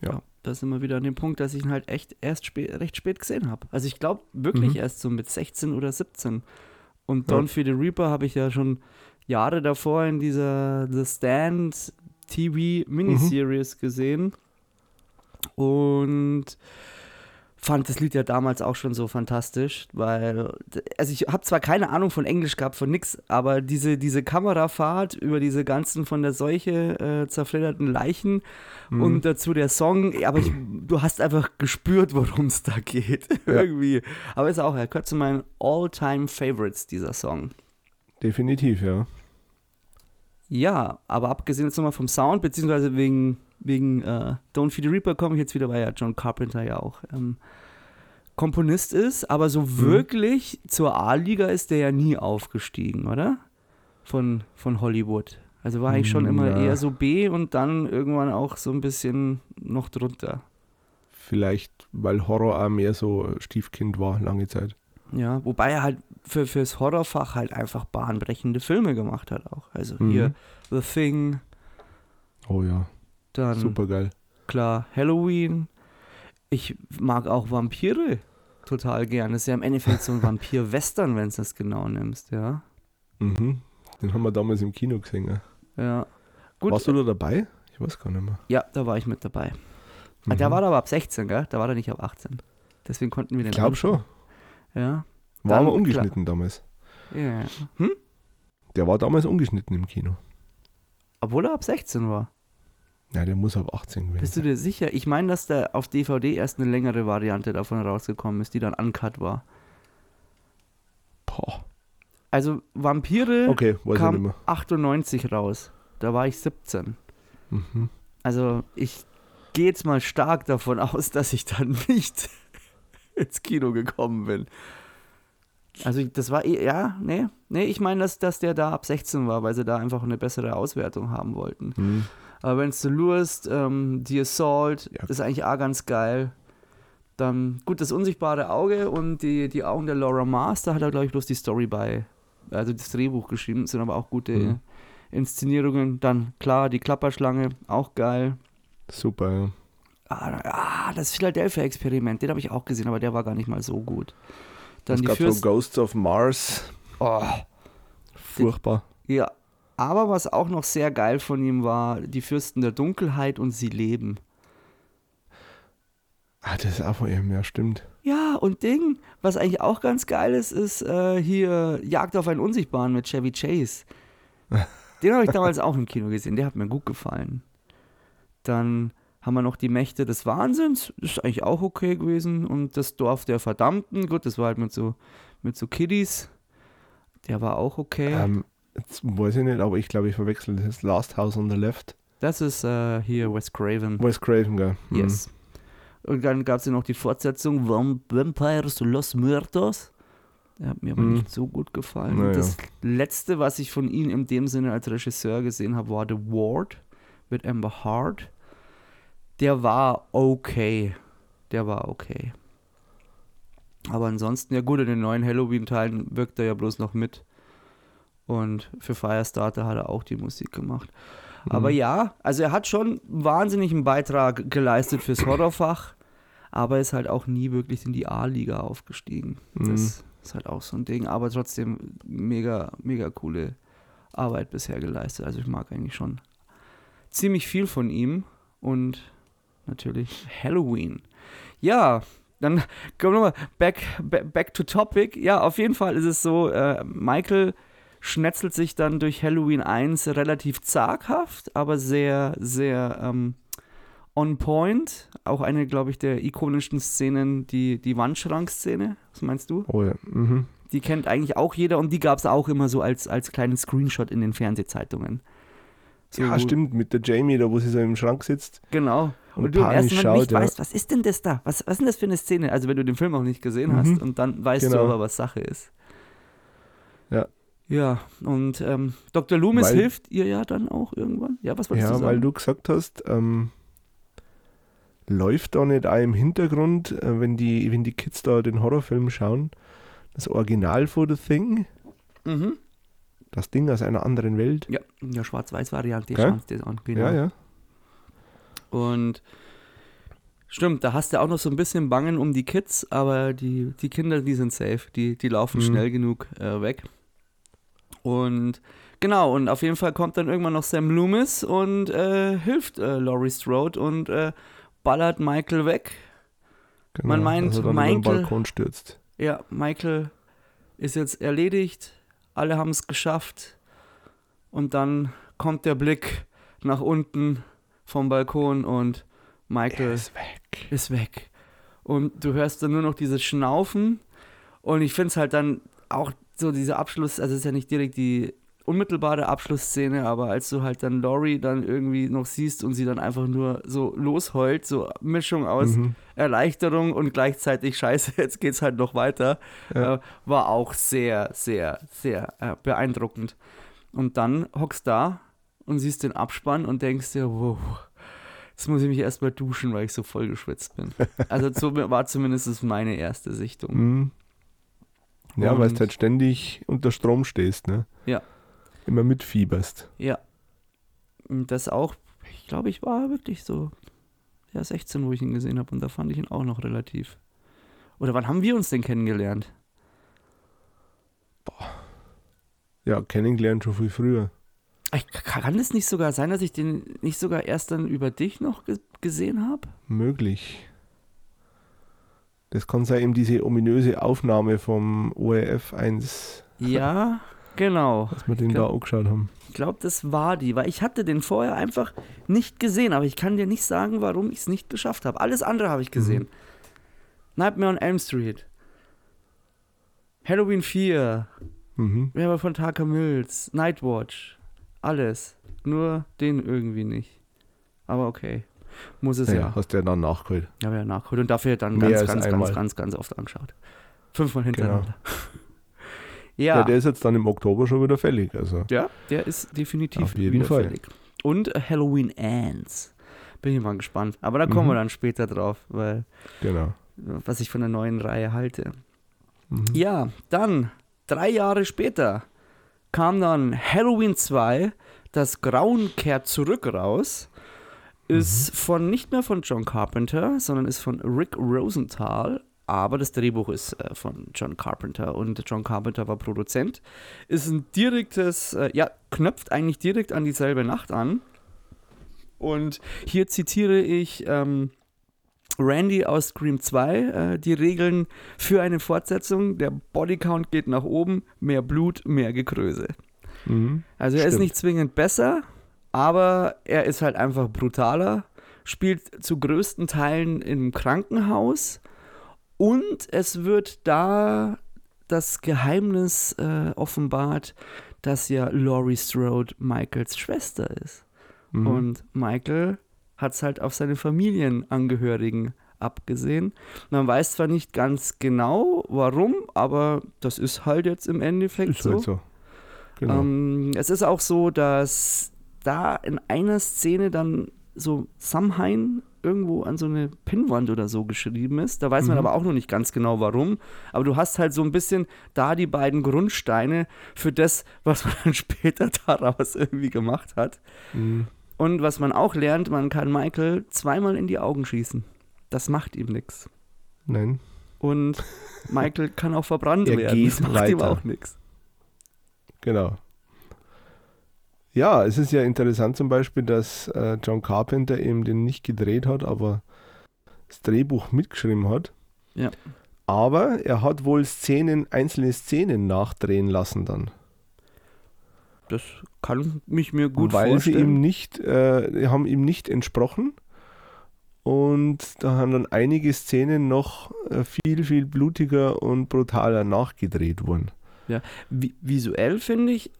Ja. ja. Da sind wir wieder an dem Punkt, dass ich ihn halt echt erst spä recht spät gesehen habe. Also ich glaube wirklich Mhm. erst so mit 16 oder 17. Und Ja. Don for the Reaper habe ich ja schon Jahre davor in dieser The Stand TV Miniseries gesehen. Und fand das Lied ja damals auch schon so fantastisch, weil, also ich habe zwar keine Ahnung von Englisch gehabt, von nix, aber diese, diese Kamerafahrt über diese ganzen von der Seuche äh, zerfledderten Leichen mhm. und dazu der Song, aber ich, du hast einfach gespürt, worum es da geht, Ja. irgendwie. Aber ist auch, er gehört zu meinen All-Time-Favorites, dieser Song. definitiv, ja. Ja, aber abgesehen jetzt nochmal vom Sound, beziehungsweise wegen, wegen äh, Don't Feed the Reaper komme ich jetzt wieder, weil ja John Carpenter ja auch ähm, Komponist ist, aber so wirklich zur A-Liga ist der ja nie aufgestiegen, oder? Von, von Hollywood. Also war ich schon immer Ja. eher so B und dann irgendwann auch so ein bisschen noch drunter. Vielleicht, weil Horror auch mehr so Stiefkind war, lange Zeit. Ja, wobei er halt für, fürs Horrorfach halt einfach bahnbrechende Filme gemacht hat auch. Also Mhm. hier The Thing, Oh ja, dann super geil. klar Halloween. Ich mag auch Vampire total gern. Das ist ja im Endeffekt so ein Vampir-Western, wenn du das genau nimmst, ja. Mhm. Den haben wir damals im Kino gesehen. Ja. Ja. Gut. Warst du da dabei? Ich weiß gar nicht mehr. Ja, da war ich mit dabei. Ah, Der Mhm. war aber ab 16, gell? Da war der nicht ab 18. Deswegen konnten wir den Ich glaube schon. Ja. War aber ungeschnitten damals. ja. Hm? Der war damals ungeschnitten im Kino. Obwohl er ab 16 war. Ja, der muss ab 18 gewesen Bist du dir sicher? Ich meine, dass da auf DVD erst eine längere Variante davon rausgekommen ist, die dann uncut war. Boah. Also Vampire Okay, kam mehr. 98 raus. Da war ich 17. Mhm. Also ich gehe jetzt mal stark davon aus, dass ich dann nicht ins Kino gekommen bin. Also das war, eh- ja, nee, nee, ich meine, dass, dass der da ab 16 war, weil sie da einfach eine bessere Auswertung haben wollten. Mhm. Aber wenn du lurst, ähm, The Assault, Ja. das ist eigentlich auch ganz geil. Dann, gut, das unsichtbare Auge und die, die Augen der Laura Mars, da hat er, glaube ich, bloß die Story bei, also das Drehbuch geschrieben, sind aber auch gute Mhm. Inszenierungen. Dann, klar, die Klapperschlange, auch geil. Super, ja. Ah, ah, das Philadelphia-Experiment, den habe ich auch gesehen, aber der war gar nicht mal so gut. Dann es die gab so Fürst Ghosts of Mars. oh, Furchtbar. Ja, aber was auch noch sehr geil von ihm war, die Fürsten der Dunkelheit und sie leben. Ah, das ist auch von ihm, ja, stimmt. Ja, und Ding, was eigentlich auch ganz geil ist, ist äh, hier Jagd auf einen Unsichtbaren mit Chevy Chase. Den habe ich damals auch im Kino gesehen, der hat mir gut gefallen. Dann haben wir noch die Mächte des Wahnsinns, das ist eigentlich auch okay gewesen. Und das Dorf der Verdammten, gut, das war halt mit so, mit so Kiddies. Der war auch okay. Ähm, jetzt weiß ich nicht, aber ich glaube, ich verwechsel das Last House on the Left. Das ist äh, hier Wes Craven. Wes Craven, gell? Mhm. Yes. Und dann gab es ja noch die Fortsetzung Vam- Vampires Los Muertos. Der hat mir aber Mhm. nicht so gut gefallen. Naja. Und das letzte, was ich von ihm in dem Sinne als Regisseur gesehen habe, war The Ward mit Amber Hart. Der war okay. Der war okay. Aber ansonsten, ja gut, in den neuen Halloween-Teilen wirkt er ja bloß noch mit. Und für Firestarter hat er auch die Musik gemacht. Aber Mhm. ja, also er hat schon wahnsinnig einen Beitrag geleistet fürs Horrorfach, aber ist halt auch nie wirklich in die A-Liga aufgestiegen. Mhm. Das ist halt auch so ein Ding, aber trotzdem mega, mega coole Arbeit bisher geleistet. Also ich mag eigentlich schon ziemlich viel von ihm und natürlich Halloween. Ja, dann kommen wir nochmal back, back, back to topic. Ja, auf jeden Fall ist es so, äh, Michael schnetzelt sich dann durch Halloween 1 relativ zaghaft, aber sehr, sehr ähm, on point. Auch eine, glaube ich, der ikonischsten Szenen, die, die Wandschrank-Szene. Was meinst du? Oh ja. Mhm. Die kennt eigentlich auch jeder und die gab es auch immer so als, als kleinen Screenshot in den Fernsehzeitungen. So, Ja, stimmt, mit der Jamie, da wo sie so im Schrank sitzt. Genau. Und, Und du im ersten panisch Moment nicht ja. weißt, was ist denn das da? Was, was ist denn das für eine Szene? Also wenn du den Film auch nicht gesehen Mhm. hast und dann weißt du Genau. aber, was Sache ist. Ja. Ja, und ähm, Dr. Loomis Weil- hilft ihr ja dann auch irgendwann. Ja, was wolltest du Ja, sagen? weil du gesagt hast, ähm, läuft da nicht auch im Hintergrund, äh, wenn, die, wenn die Kids da den Horrorfilm schauen, das Original for The Thing, Mhm. das Ding aus einer anderen Welt? Ja, in der Schwarz-Weiß-Variante Gell? schauen sie das an. Genau. Ja, ja. Und stimmt, da hast du auch noch so ein bisschen Bangen um die Kids, aber die, die Kinder, die sind safe. Die, die laufen Mhm. schnell genug äh, weg. Und genau, und auf jeden Fall kommt dann irgendwann noch Sam Loomis und äh, hilft äh, Laurie Strode und äh, ballert Michael weg. Genau, Man meint, den Michael- Balkon stürzt. Ja, Michael ist jetzt erledigt, alle haben es geschafft. Und dann kommt der Blick nach unten vom Balkon und Michael ist weg. ist weg. Und du hörst dann nur noch dieses Schnaufen. Und ich finde es halt dann auch so dieser Abschluss, also es ist ja nicht direkt die unmittelbare Abschlussszene, aber als du halt dann Laurie dann irgendwie noch siehst und sie dann einfach nur so losheult, so Mischung aus Mhm. Erleichterung und gleichzeitig Scheiße, jetzt geht's halt noch weiter, Ja. äh, war auch sehr, sehr, sehr äh, beeindruckend. Und dann hockst da und siehst den Abspann und denkst dir, wow, jetzt muss ich mich erstmal duschen, weil ich so voll geschwitzt bin. Also so war zumindest meine erste Sichtung. Mhm. Ja, weil du halt ständig unter Strom stehst, ne? Ja. Immer mitfieberst. Ja. Und das auch, ich glaube, ich war wirklich so ja, 16, wo ich ihn gesehen habe und da fand ich ihn auch noch relativ. Oder wann haben wir uns denn kennengelernt? Ja, kennengelernt schon viel früher. Ich, kann es nicht sogar sein, dass ich den nicht sogar erst dann über dich noch ge gesehen habe? Möglich. Das kann sein, eben diese ominöse Aufnahme vom ORF 1, Ja, genau. dass wir den glaub- da angeschaut haben. Ich glaube, das war die, weil ich hatte den vorher einfach nicht gesehen, aber ich kann dir nicht sagen, warum ich es nicht geschafft habe. Alles andere habe ich gesehen. Nightmare on Elm Street. Halloween 4. Mhm. Werber von Tucker Mills. Nightwatch. Alles. Nur den irgendwie nicht. Aber okay. Muss es Ja, ja. hast du ja dann nachgeholt. Ja, ja, nachgeholt. Und dafür dann Mehr ganz, ganz, ganz, einmal. ganz, ganz oft angeschaut. Fünfmal hintereinander. Ja. ja. der ist jetzt dann im Oktober schon wieder fällig. Also. Ja, der ist definitiv Auf jeden Fall. fällig. Und Halloween Ends. Bin ich mal gespannt. Aber da kommen Mhm. wir dann später drauf, weil Genau. was ich von der neuen Reihe halte. Mhm. Ja, dann, drei Jahre später, kam dann Halloween 2, das Grauen kehrt zurück raus. Ist von nicht mehr von John Carpenter, sondern ist von Rick Rosenthal. Aber das Drehbuch ist äh, von John Carpenter und John Carpenter war Produzent. Ist ein direktes, äh, ja, knöpft eigentlich direkt an dieselbe Nacht an. Und hier zitiere ich ähm, Randy aus Scream 2, äh, die Regeln für eine Fortsetzung. Der Bodycount geht nach oben, mehr Blut, mehr Gekröse. Mhm. Also er ist Stimmt. nicht zwingend besser, aber er ist halt einfach brutaler, spielt zu größten Teilen im Krankenhaus und es wird da das Geheimnis äh, offenbart, dass ja Laurie Strode Michaels Schwester ist. Mhm. Und Michael hat es halt auf seine Familienangehörigen abgesehen. Man weiß zwar nicht ganz genau, warum, aber das ist halt jetzt im Endeffekt ist so. halt so. Genau. Ähm, es ist auch so, dass da in einer Szene dann so Samhain irgendwo an so eine Pinnwand oder so geschrieben ist. Da weiß man Mhm. aber auch noch nicht ganz genau warum. Aber du hast halt so ein bisschen da die beiden Grundsteine für das, was man dann später daraus irgendwie gemacht hat. Mhm. Und was man auch lernt, man kann Michael zweimal in die Augen schießen. Das macht ihm nichts. Nein. Und Michael kann auch verbrannt Er werden. geht das macht ihm auch nichts. Genau. Ja, es ist ja interessant zum Beispiel, dass äh, John Carpenter eben den nicht gedreht hat, aber das Drehbuch mitgeschrieben hat. Ja. Aber er hat wohl Szenen, einzelne Szenen nachdrehen lassen dann. Das kann mich mir gut weil vorstellen. sie ihm nicht, äh, die haben ihm nicht entsprochen. Und da haben dann einige Szenen noch äh, viel, viel blutiger und brutaler nachgedreht worden. Vi visuell finde ich,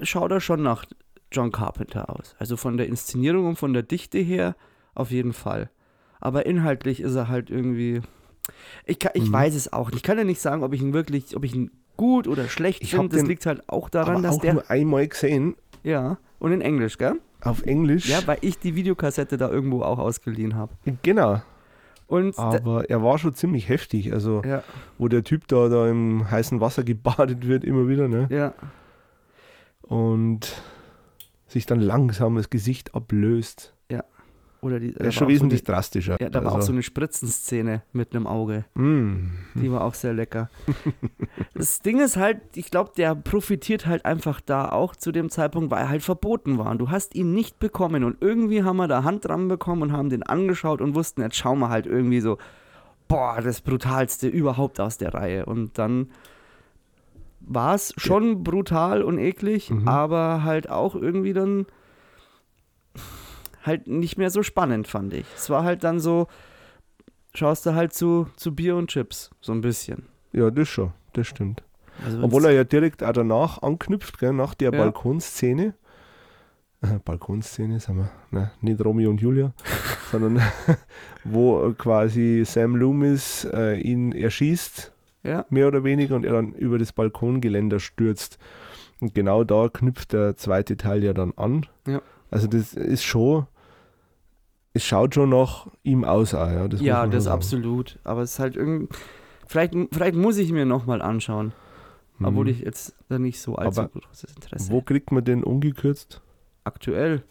schaut er schon nach John Carpenter aus. Also von der Inszenierung und von der Dichte her auf jeden Fall. Aber inhaltlich ist er halt irgendwie. Ich, kann, ich Mhm. weiß es auch nicht. Ich kann ja nicht sagen, ob ich ihn wirklich, ob ich ihn gut oder schlecht finde. Das den liegt halt auch daran, aber dass auch der. nur einmal gesehen, Ja, und in Englisch, gell? auf Englisch. Ja, weil ich die Videokassette da irgendwo auch ausgeliehen habe. genau. Und Aber er war schon ziemlich heftig. Also, ja, wo der Typ da, da im heißen Wasser gebadet wird, immer wieder, ne? ja, Und sich dann langsam das Gesicht ablöst. oder die. Er da ist schon auch so wesentlich die- drastischer. Ja, da war auch Also, so eine Spritzenszene mit einem Auge. mm, Die war auch sehr lecker. das Ding ist halt, ich glaube, der profitiert halt einfach da auch zu dem Zeitpunkt, weil er halt verboten war. Und du hast ihn nicht bekommen. Und irgendwie haben wir da Hand dran bekommen und haben den angeschaut und wussten, jetzt schauen wir halt irgendwie so, boah, das brutalste überhaupt aus der Reihe. Und dann war es schon brutal und eklig, Mhm. aber halt auch irgendwie dann halt nicht mehr so spannend, fand ich. Es war halt dann so, schaust du halt zu, zu Bier und Chips, so ein bisschen. Ja, das schon, das stimmt. Also Obwohl er ja direkt auch danach anknüpft, gell, nach der Ja. Balkonszene. Äh, Balkonszene, sagen wir, ne, nicht Romeo und Julia, sondern wo quasi Sam Loomis äh, ihn erschießt, ja, mehr oder weniger, und er dann über das Balkongeländer stürzt. Und genau da knüpft der zweite Teil ja dann an. Ja. Also das ist schon, es schaut schon nach ihm aus, auch, ja. Das ja das absolut. Aber es ist halt irgendwie. Vielleicht, vielleicht muss ich mir nochmal anschauen. Obwohl Mhm. ich jetzt da nicht so allzu Aber großes Interesse Wo kriegt man den ungekürzt? Aktuell.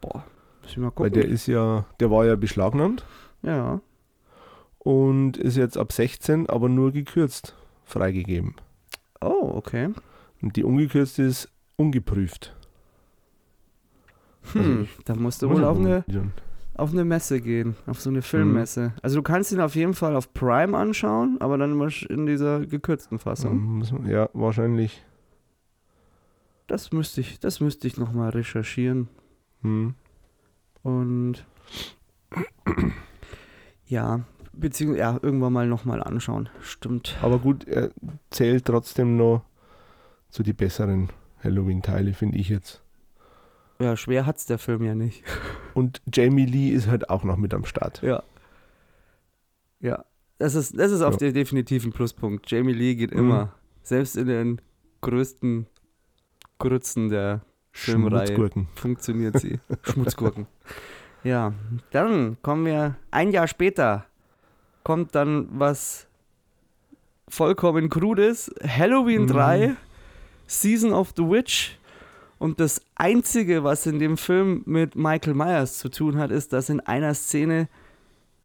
Boah, muss ich mal Weil gucken. der ist ja, der war ja beschlagnahmt ja. Und ist jetzt ab 16, aber nur gekürzt freigegeben. Oh, okay. Und die ungekürzte ist ungeprüft. Hm, ich- da musst du wohl auf eine, auf eine Messe gehen, auf so Mhm. eine Filmmesse. Also du kannst ihn auf jeden Fall auf Prime anschauen, aber dann immer in dieser gekürzten Fassung. Mhm, Ja, wahrscheinlich. Das müsste ich, das müsste ich nochmal recherchieren. Hm. Und ja, beziehungsweise ja, irgendwann mal nochmal anschauen. Stimmt. Aber gut, er zählt trotzdem noch zu die besseren Halloween-Teile, finde ich jetzt. Ja, schwer hat's der Film ja nicht. Und Jamie Lee ist halt auch noch mit am Start. Ja. Ja. Das ist, das ist auf Ja. definitiv ein Pluspunkt. Jamie Lee geht Mhm. immer. Selbst in den größten Grützen der Filmreihe Schmutzgurken. funktioniert sie. Schmutzgurken. Ja, dann kommen wir ein Jahr später. Kommt dann was vollkommen krudes. Halloween Mhm. 3, Season of the Witch. Und das Einzige, was in dem Film mit Michael Myers zu tun hat, ist, dass in einer Szene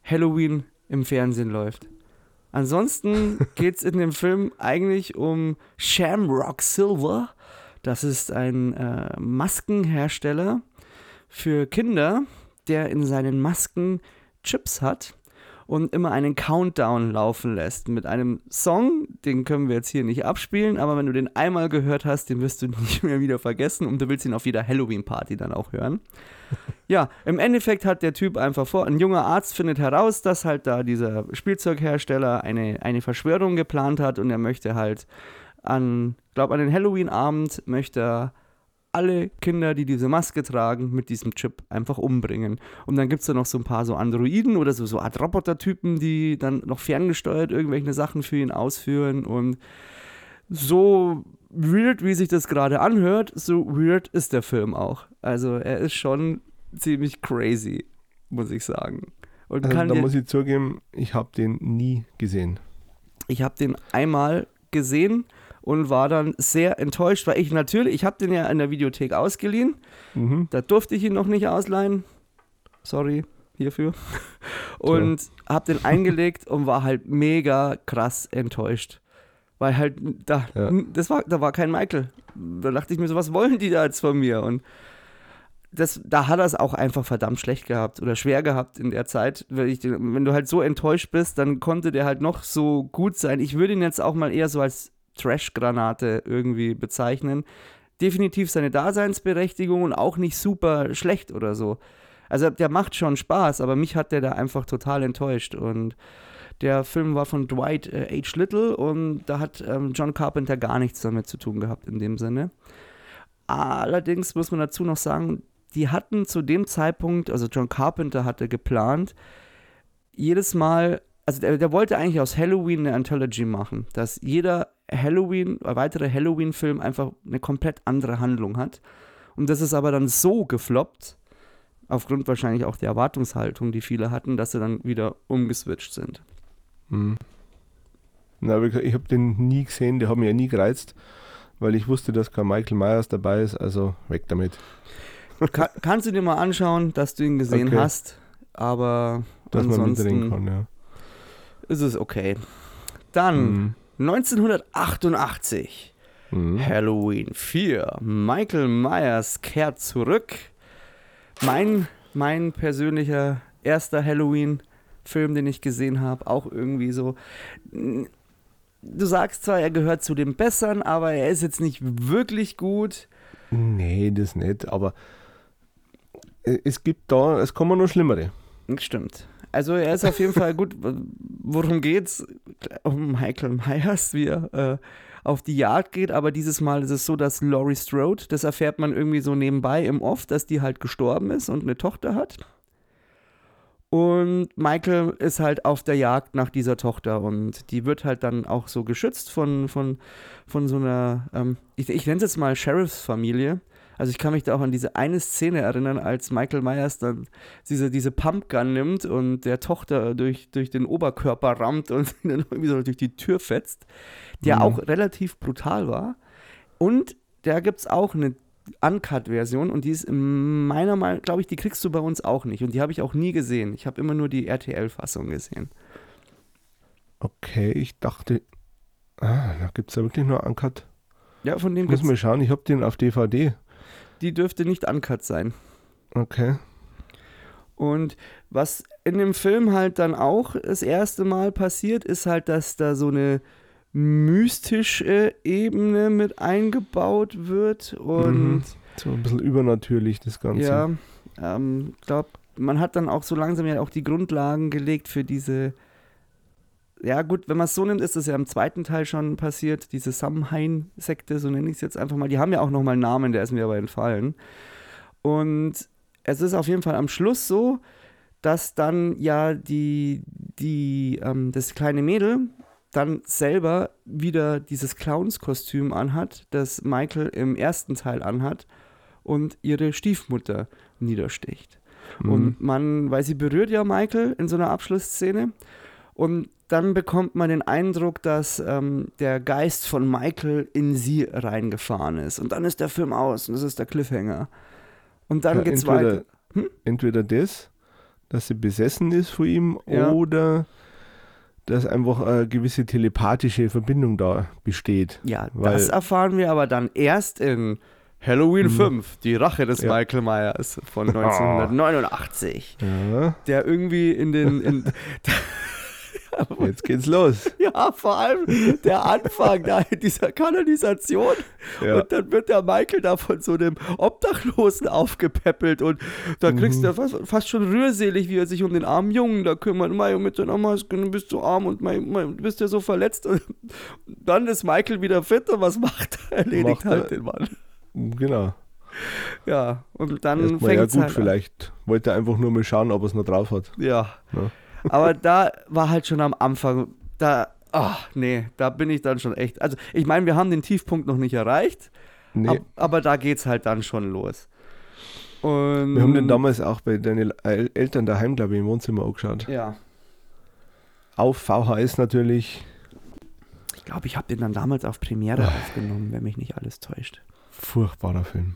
Halloween im Fernsehen läuft. Ansonsten geht es in dem Film eigentlich um Shamrock Silver. Das ist ein äh, Maskenhersteller für Kinder, der in seinen Masken Chips hat und immer einen Countdown laufen lässt mit einem Song, den können wir jetzt hier nicht abspielen, aber wenn du den einmal gehört hast, den wirst du nicht mehr wieder vergessen und du willst ihn auf jeder Halloween-Party dann auch hören. Ja, im Endeffekt hat der Typ einfach vor, ein junger Arzt findet heraus, dass halt da dieser Spielzeughersteller eine, eine Verschwörung geplant hat und er möchte halt an, glaube an den Halloween-Abend möchte er alle Kinder, die diese Maske tragen, mit diesem Chip einfach umbringen. Und dann gibt es da noch so ein paar so Androiden oder so, so Art Roboter-Typen, die dann noch ferngesteuert irgendwelche Sachen für ihn ausführen. Und so weird, wie sich das gerade anhört, so weird ist der Film auch. Also er ist schon ziemlich crazy, muss ich sagen. Und Also, da muss ich zugeben, ich habe den nie gesehen. ich habe den einmal gesehen und war dann sehr enttäuscht, weil ich natürlich, ich habe den ja in der Videothek ausgeliehen. Mhm. Da durfte ich ihn noch nicht ausleihen. Sorry hierfür. Und habe den eingelegt und war halt mega krass enttäuscht. Weil halt, da, Ja. das war, da war kein Michael. Da dachte ich mir so, was wollen die da jetzt von mir? Und das, da hat er es auch einfach verdammt schlecht gehabt oder schwer gehabt in der Zeit. Den- wenn du halt so enttäuscht bist, dann konnte der halt noch so gut sein. Ich würde ihn jetzt auch mal eher so als Trash-Granate irgendwie bezeichnen. Definitiv seine Daseinsberechtigung und auch nicht super schlecht oder so. Also der macht schon Spaß, aber mich hat der da einfach total enttäuscht. Und der Film war von Dwight äh, H. Little und da hat ähm, John Carpenter gar nichts damit zu tun gehabt in dem Sinne. Allerdings muss man dazu noch sagen, die hatten zu dem Zeitpunkt, also John Carpenter hatte geplant, jedes Mal, also der, der wollte eigentlich aus Halloween eine Anthology machen, dass jeder Halloween, äh, weitere Halloween-Film einfach eine komplett andere Handlung hat. Und das ist aber dann so gefloppt, aufgrund wahrscheinlich auch der Erwartungshaltung, die viele hatten, dass sie dann wieder umgeswitcht sind. Mhm. Na, ich habe den nie gesehen, der hat mich ja nie gereizt, weil ich wusste, dass kein Michael Myers dabei ist, also weg damit. Ka kannst du dir mal anschauen, dass du ihn gesehen Okay. hast, aber Dass man mitreden ansonsten kann, ja. ist es okay. Dann Mhm. 1988, Mhm. Halloween 4. Michael Myers kehrt zurück. Mein, mein persönlicher erster Halloween-Film, den ich gesehen habe, auch irgendwie so. Du sagst zwar, er gehört zu den Besseren, aber er ist jetzt nicht wirklich gut. Nee, das nicht, aber äh, es gibt da, es kommen noch schlimmere. Stimmt. Also er ist auf jeden Fall gut. Worum geht's? um Michael Myers, wie er äh, auf die Jagd geht, aber dieses Mal ist es so, dass Laurie Strode, das erfährt man irgendwie so nebenbei im Off, dass die halt gestorben ist und eine Tochter hat. Und Michael ist halt auf der Jagd nach dieser Tochter und die wird halt dann auch so geschützt von, von, von so einer, ähm, ich, ich nenne es jetzt mal Sheriffsfamilie. Also ich kann mich da auch an diese eine Szene erinnern, als Michael Myers dann diese, diese Pumpgun nimmt und der Tochter durch, durch den Oberkörper rammt und sie dann irgendwie so durch die Tür fetzt, der Mhm. auch relativ brutal war. Und da gibt es auch eine Uncut-Version und die ist in meiner Meinung, glaube ich, die kriegst du bei uns auch nicht. Und die habe ich auch nie gesehen. Ich habe immer nur die RTL-Fassung gesehen. Okay, ich dachte, ah, da gibt es ja wirklich nur Uncut. Ja, von dem Muss gibt's, mal schauen, ich habe den auf DVD. Die dürfte nicht Uncut sein. Okay. Und was in dem Film halt dann auch das erste Mal passiert, ist halt, dass da so eine mystische Ebene mit eingebaut wird. Und Mhm. So ein bisschen übernatürlich das Ganze. ja, ähm, glaube, man hat dann auch so langsam ja auch die Grundlagen gelegt für diese. Ja, gut, wenn man es so nimmt, ist das ja im zweiten Teil schon passiert. Diese Samhain-Sekte, so nenne ich es jetzt einfach mal. Die haben ja auch nochmal einen Namen, der ist mir aber entfallen. Und es ist auf jeden Fall am Schluss so, dass dann ja die, die, ähm, das kleine Mädel dann selber wieder dieses Clownskostüm anhat, das Michael im ersten Teil anhat und ihre Stiefmutter niedersticht. Mhm. Und man, weil sie berührt ja Michael in so einer Abschlussszene und dann bekommt man den Eindruck, dass ähm, der Geist von Michael in sie reingefahren ist. Und dann ist der Film aus und das ist der Cliffhanger. Und dann Ja, geht's entweder, weiter. Hm? entweder das, dass sie besessen ist von ihm, Ja. oder dass einfach eine gewisse telepathische Verbindung da besteht. Ja, das erfahren wir aber dann erst in Halloween Mhm. 5, die Rache des Ja. Michael Myers von 1989. Ja, Der irgendwie in den. In, jetzt geht's los. ja, vor allem der Anfang da in dieser Kanonisation. Ja. Und dann wird der Michael da von so einem Obdachlosen aufgepäppelt und da kriegst Mhm. du fast, fast schon rührselig, wie er sich um den armen Jungen da kümmert. Mei, mit deiner Maske, du bist so arm und mei, mei, du bist ja so verletzt. Und dann ist Michael wieder fit und was macht er? Erledigt Macht er- halt den Mann. Genau. Ja, und dann Erstmal ja fängt gut, halt vielleicht wollte er einfach nur mal schauen, ob er es noch drauf hat. Ja. Ja. Aber da war halt schon am Anfang, da, ach nee, da bin ich dann schon echt. Also, ich meine, wir haben den Tiefpunkt noch nicht erreicht, Nee, ab, aber da geht's halt dann schon los. Und wir haben den damals auch bei deinen El- Eltern daheim, glaube ich, im Wohnzimmer angeschaut. Ja. Auf VHS natürlich. Ich glaube, ich habe den dann damals auf Premiere aufgenommen, wenn mich nicht alles täuscht. Furchtbarer Film.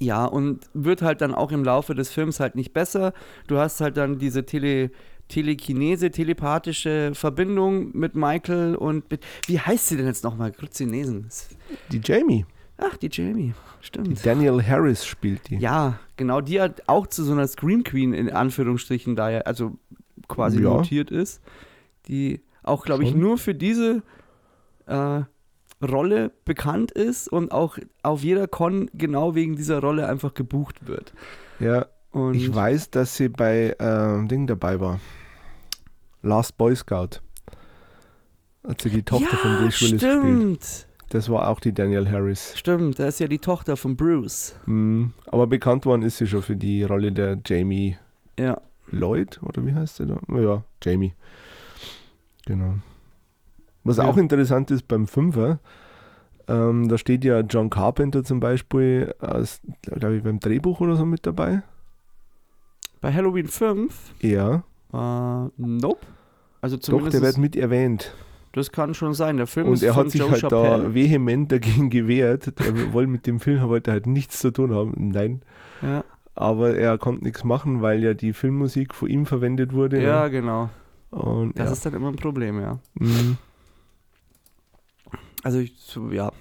Ja, und wird halt dann auch im Laufe des Films halt nicht besser. Du hast halt dann diese Tele, Telekinese, telepathische Verbindung mit Michael und mit, wie heißt sie denn jetzt nochmal? Grüzinesen. Die Jamie. Ach, die Jamie. Die Stimmt. Daniel Harris spielt die. Ja, genau, die hat auch zu so einer Scream Queen in Anführungsstrichen da ja, also quasi Ja. notiert ist, die auch, glaube ich, nur für diese äh, Rolle bekannt ist und auch auf jeder Con genau wegen dieser Rolle einfach gebucht wird. Ja, Und ich weiß, dass sie bei ähm, Ding dabei war. Last Boy Scout. Hat sie die Tochter ja, von Bruce Willis gespielt. stimmt. Das war auch die Daniel Harris. Stimmt, da ist ja die Tochter von Bruce. Mhm. Aber bekannt worden ist sie schon für die Rolle der Jamie Ja. Lloyd, oder wie heißt sie da? Ja, Jamie. Genau. Was Ja. auch interessant ist beim Fünfer, ähm, da steht ja John Carpenter zum Beispiel, als, glaube ich, beim Drehbuch oder so mit dabei. Bei Halloween 5, Ja, äh, nope. Also doch, zumindest, der wird mit erwähnt. das kann schon sein. Der Film Und ist er von hat sich Joe halt Chappelle. da vehement dagegen gewehrt. Er wollte mit dem Film wollte halt nichts zu tun haben. Nein. Ja, Aber er konnte nichts machen, weil ja die Filmmusik von ihm verwendet wurde. ja, genau. Und Das ja. ist dann immer ein Problem, ja. Mhm. Also, ich, so, ja.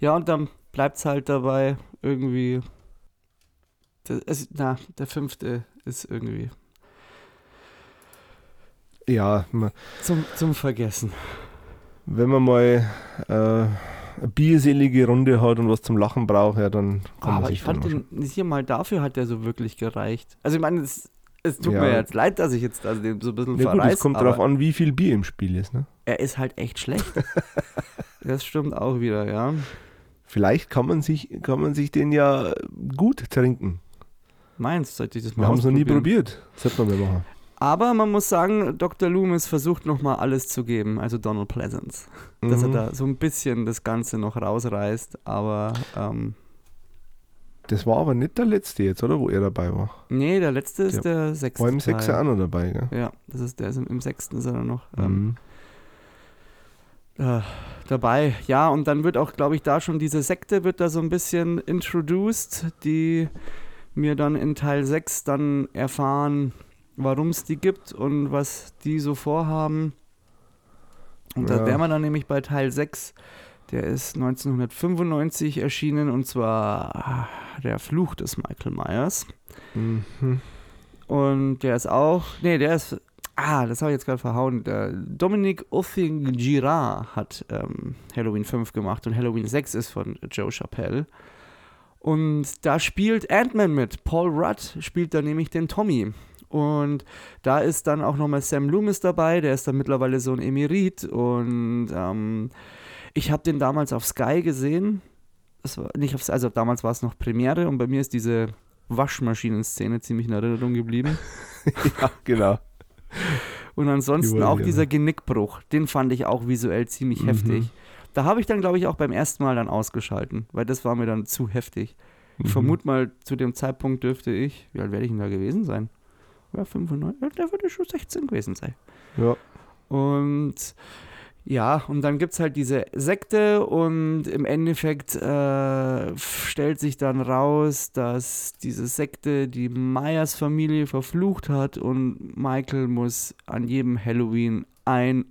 Ja, und dann bleibt es halt dabei, irgendwie. Das, es, na, der fünfte ist irgendwie ja, zum, zum Vergessen. wenn man mal äh, eine bierselige Runde hat und was zum Lachen braucht, ja, dann kann man Aber ich fand den hier mal dafür hat der so wirklich gereicht. Also, ich meine, es, Es tut Ja. mir jetzt leid, dass ich jetzt also den so ein bisschen Ja gut, verreiß, es kommt darauf an, wie viel Bier im Spiel ist. Ne? er ist halt echt schlecht. das stimmt auch wieder, ja. Vielleicht kann man, sich, kann man sich den ja gut trinken. Meins, sollte ich das mal Wir haben es noch nie probiert. Das man mal machen. Aber man muss sagen, Dr. Loomis versucht nochmal alles zu geben, also Donald Pleasance. Dass er Mhm. da so ein bisschen das Ganze noch rausreißt, aber ähm, Das war aber nicht der letzte jetzt, oder? Wo er dabei war. nee, der letzte ist Ja. der sechste. War im. Sechser auch noch dabei, gell? Ja, das ist der ist im, im sechsten ist er dann noch ähm, Mhm. äh, dabei. Ja, und dann wird auch, glaube ich, da schon diese Sekte wird da so ein bisschen introduced, die mir dann in Teil 6 dann erfahren, warum es die gibt und was die so vorhaben. Und da Ja. wären wir dann nämlich bei Teil 6. Der ist 1995 erschienen und zwar Der Fluch des Michael Myers. Mhm. Und der ist auch, nee, der ist, ah, das habe ich jetzt gerade verhauen. Der Dominic Othing-Girard hat ähm, Halloween 5 gemacht und Halloween 6 ist von Joe Chappelle. Und da spielt Ant-Man mit. Paul Rudd spielt da nämlich den Tommy. Und da ist dann auch nochmal Sam Loomis dabei, der ist dann mittlerweile so ein Emerit. Und ähm, ich habe den damals auf Sky gesehen. Das war nicht auf, also damals war es noch Premiere und bei mir ist diese Waschmaschinen-Szene ziemlich in Erinnerung geblieben. Ja, genau. Und ansonsten auch dieser Genickbruch, den fand ich auch visuell ziemlich Mhm. heftig. Da habe ich dann, glaube ich, auch beim ersten Mal dann ausgeschalten, weil das war mir dann zu heftig. Ich Mhm. vermute mal, zu dem Zeitpunkt dürfte ich, wie alt werde ich denn da gewesen sein? Ja, 95, ja, der würde schon 16 gewesen sein. Ja. Und ja, und dann gibt es halt diese Sekte und im Endeffekt äh, stellt sich dann raus, dass diese Sekte die Myers Familie verflucht hat und Michael muss an jedem Halloween ein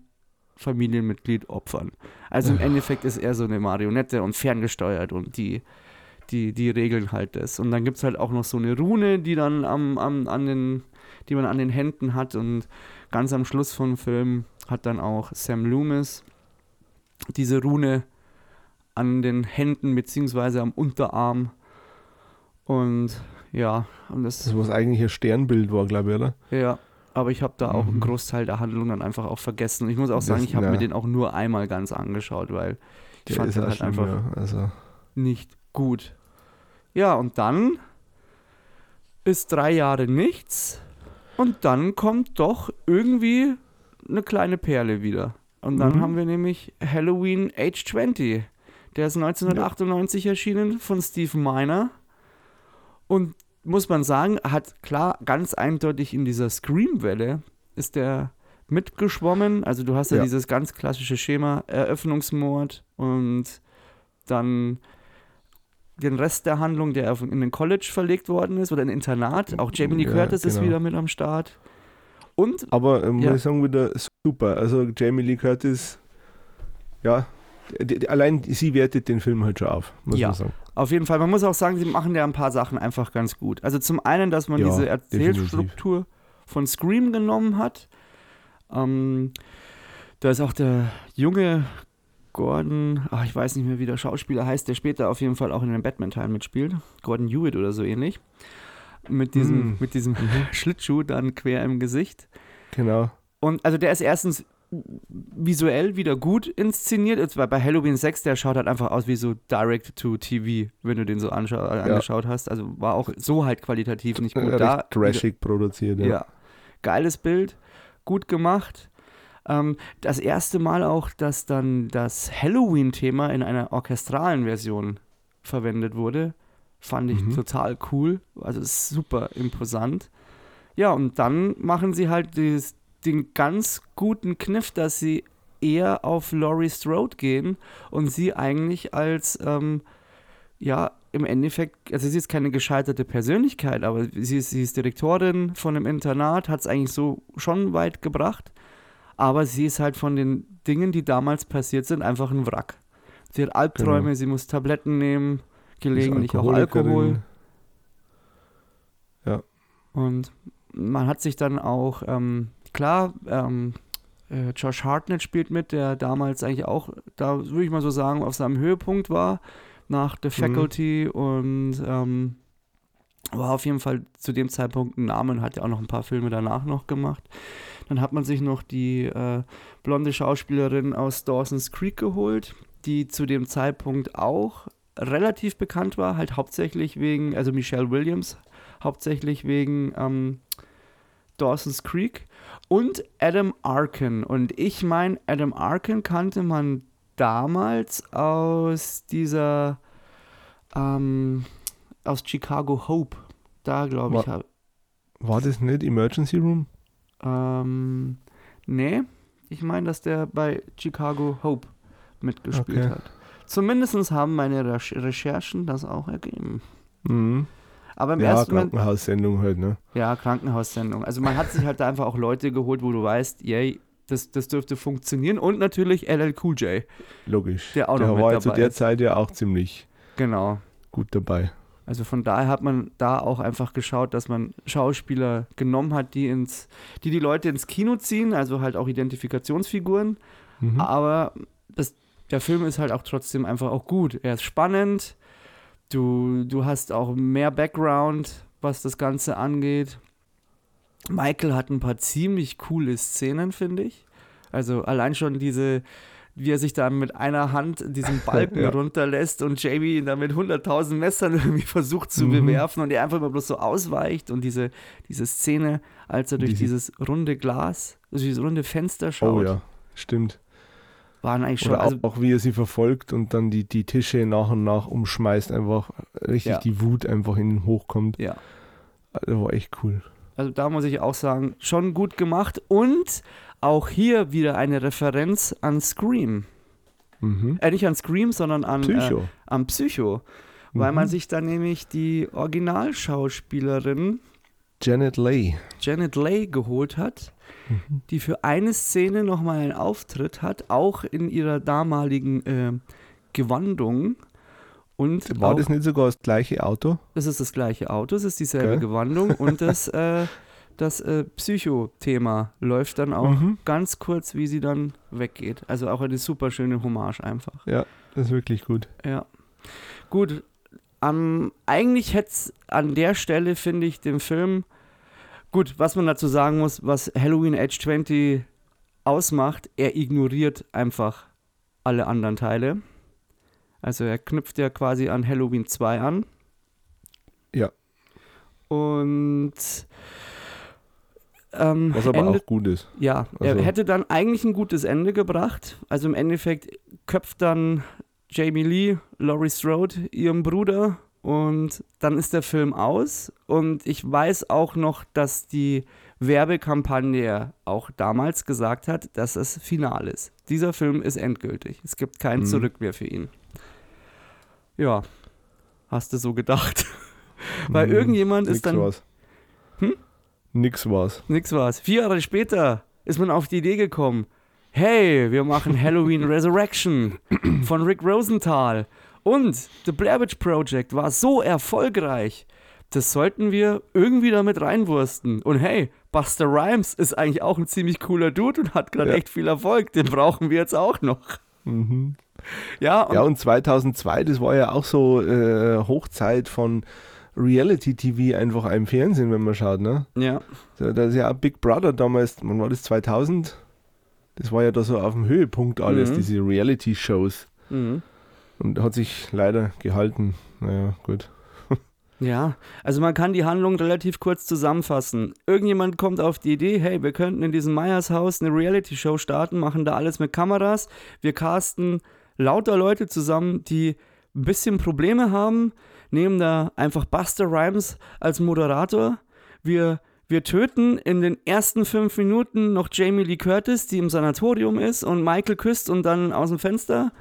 Familienmitglied opfern. Also im Ja. Endeffekt ist er so eine Marionette und ferngesteuert und die, die, die regeln halt das. Und dann gibt es halt auch noch so eine Rune, die dann am, am, an den, die man an den Händen hat und ganz am Schluss vom Film hat dann auch Sam Loomis diese Rune an den Händen beziehungsweise am Unterarm. Und ja, und das, Das, was eigentlich ein Sternbild war, glaube ich, oder? ja, aber ich habe da auch einen Mhm. Großteil der Handlung dann einfach auch vergessen. Und ich muss auch Das- sagen, ich habe ja. mir den auch nur einmal ganz angeschaut, weil ich fand den halt einfach ja. Also, nicht gut. Ja, und dann ist drei Jahre nichts und dann kommt doch irgendwie eine kleine Perle wieder. Und dann Mhm. haben wir nämlich Halloween Age 20. Der ist 1998 erschienen von Steve Miner. Und muss man sagen, hat klar ganz eindeutig in dieser Scream-Welle ist der mitgeschwommen. Also du hast ja, Ja. dieses ganz klassische Schema, Eröffnungsmord und dann den Rest der Handlung, der in den College verlegt worden ist oder in ein Internat. Auch Jamie Lee Ja, Curtis ist genau. wieder mit am Start. Und aber äh, muss Ja. ich sagen, wieder super. Also Jamie Lee Curtis, ja, allein sie wertet den Film halt schon auf, muss Ja. man sagen. Auf jeden Fall, man muss auch sagen, sie machen ja ein paar Sachen einfach ganz gut. Also zum einen, dass man Ja, diese Erzählstruktur von Scream genommen hat. Ähm, da ist auch der junge Gordon, ach, ich weiß nicht mehr, wie der Schauspieler heißt, der später auf jeden Fall auch in den Batman-Teilen mitspielt. Gordon Hewitt oder so ähnlich. Mit diesem, Mm. mit diesem Schlittschuh dann quer im Gesicht. Genau. Und also der ist erstens visuell wieder gut inszeniert. Jetzt bei bei Halloween 6, der schaut halt einfach aus wie so Direct-to-TV, wenn du den so anschau angeschaut hast. Also war auch so halt qualitativ nicht gut da. trashig produziert. Ja. Ja. Geiles Bild, gut gemacht. Ähm, das erste Mal auch, dass dann das Halloween-Thema in einer orchestralen Version verwendet wurde, fand ich Mhm. total cool. Also super imposant. Ja, und dann machen sie halt dieses, den ganz guten Kniff, dass sie eher auf Laurie Strode gehen und sie eigentlich als, ähm, ja, im Endeffekt, also sie ist keine gescheiterte Persönlichkeit, aber sie ist, sie ist Direktorin von einem Internat, hat es eigentlich so schon weit gebracht, aber sie ist halt von den Dingen, die damals passiert sind, einfach ein Wrack. Sie hat Albträume, Genau. sie muss Tabletten nehmen, gelegentlich auch. Alkohol. Ja. Und man hat sich dann auch, ähm, klar, ähm, äh, Josh Hartnett spielt mit, der damals eigentlich auch, da würde ich mal so sagen, auf seinem Höhepunkt war, nach The Mhm. Faculty und ähm, war auf jeden Fall zu dem Zeitpunkt ein Name und hat ja auch noch ein paar Filme danach noch gemacht. Dann hat man sich noch die äh, blonde Schauspielerin aus Dawson's Creek geholt, die zu dem Zeitpunkt auch relativ bekannt war, halt hauptsächlich wegen, also Michelle Williams, hauptsächlich wegen ähm, Dawson's Creek und Adam Arkin. Und ich meine, Adam Arkin kannte man damals aus dieser, ähm, aus Chicago Hope. Da glaube ich. Wa- hab- War das nicht Emergency Room? Ähm, nee, ich meine, dass der bei Chicago Hope mitgespielt Okay. hat. Zumindest haben meine Recherch- Recherchen das auch ergeben. Mhm. Aber im Ja, ersten Krankenhaussendung halt, ne? ja, Krankenhaussendung. Also man hat sich halt da einfach auch Leute geholt, wo du weißt, yay, das, das dürfte funktionieren. Und natürlich LL Cool J. Logisch. Der auch der noch mit war ja zu dabei der ist. Zeit ja auch ziemlich Genau. gut dabei. Also von daher hat man da auch einfach geschaut, dass man Schauspieler genommen hat, die ins, die die Leute ins Kino ziehen, also halt auch Identifikationsfiguren. Mhm. Aber das, der Film ist halt auch trotzdem einfach auch gut. Er ist spannend. Du, du hast auch mehr Background, was das Ganze angeht. Michael hat ein paar ziemlich coole Szenen, finde ich. Also allein schon diese, wie er sich da mit einer Hand diesen Balken Ja. runterlässt und Jamie ihn da mit 100.000 Messern irgendwie versucht zu Mhm. bewerfen und er einfach immer bloß so ausweicht und diese, diese Szene, als er durch Diese- dieses runde Glas, also dieses runde Fenster schaut, Oh ja, stimmt. Waren eigentlich schon, Oder also auch, wie er sie verfolgt und dann die, die Tische nach und nach umschmeißt, einfach richtig Ja. die Wut einfach in ihn hochkommt. Ja. Das war echt cool. Also da muss ich auch sagen, schon gut gemacht. Und auch hier wieder eine Referenz an Scream. Mhm. Äh, nicht an Scream, sondern an Äh, Psycho. an Psycho. Weil Mhm. man sich dann nämlich die Originalschauspielerin Janet Leigh. Janet Leigh geholt hat, Mhm. die für eine Szene nochmal einen Auftritt hat, auch in ihrer damaligen äh, Gewandung. Und War auch, das nicht sogar das gleiche Auto? das ist das gleiche Auto, es ist dieselbe Gell? Gewandung und das, äh, das äh, Psycho-Thema läuft dann auch Mhm. ganz kurz, wie sie dann weggeht. Also auch eine super schöne Hommage einfach. Ja, das ist wirklich gut. Ja. Gut, am, eigentlich hätte es an der Stelle, finde ich, dem Film, gut, was man dazu sagen muss, was Halloween Age 20 ausmacht, er ignoriert einfach alle anderen Teile. Also er knüpft ja quasi an Halloween 2 an. Ja. Und ähm, Was aber endet auch gut ist. ja, er Also- hätte dann eigentlich ein gutes Ende gebracht. Also im Endeffekt köpft dann Jamie Lee, Laurie Strode, ihrem Bruder und dann ist der Film aus. Und ich weiß auch noch, dass die Werbekampagne auch damals gesagt hat, dass es final ist. Dieser Film ist endgültig. Es gibt kein Mhm. Zurück mehr für ihn. Ja, hast du so gedacht? Weil Mhm. irgendjemand ist dann war's. Hm? Nix war's. Nix war's. Vier Jahre später ist man auf die Idee gekommen, hey, wir machen Halloween Resurrection von Rick Rosenthal. Und The Blair Witch Project war so erfolgreich, das sollten wir irgendwie damit reinwursten. Und hey, Buster Rhymes ist eigentlich auch ein ziemlich cooler Dude und hat gerade Ja. echt viel Erfolg. Den brauchen wir jetzt auch noch. Mhm. Ja, und Ja, und 2002, das war ja auch so äh, Hochzeit von Reality-TV einfach im Fernsehen, wenn man schaut, ne? ja, Da da ist ja auch Big Brother damals, wann war das, 2000? Das war ja da so auf dem Höhepunkt alles, Mhm. diese Reality-Shows. mhm. Und hat sich leider gehalten. Naja, gut. Ja, also man kann die Handlung relativ kurz zusammenfassen. Irgendjemand kommt auf die Idee, hey, wir könnten in diesem Meyers Haus eine Reality-Show starten, machen da alles mit Kameras. Wir casten lauter Leute zusammen, die ein bisschen Probleme haben, nehmen da einfach Buster Rhymes als Moderator. Wir, wir töten in den ersten fünf Minuten noch Jamie Lee Curtis, die im Sanatorium ist und Michael küsst und dann aus dem Fenster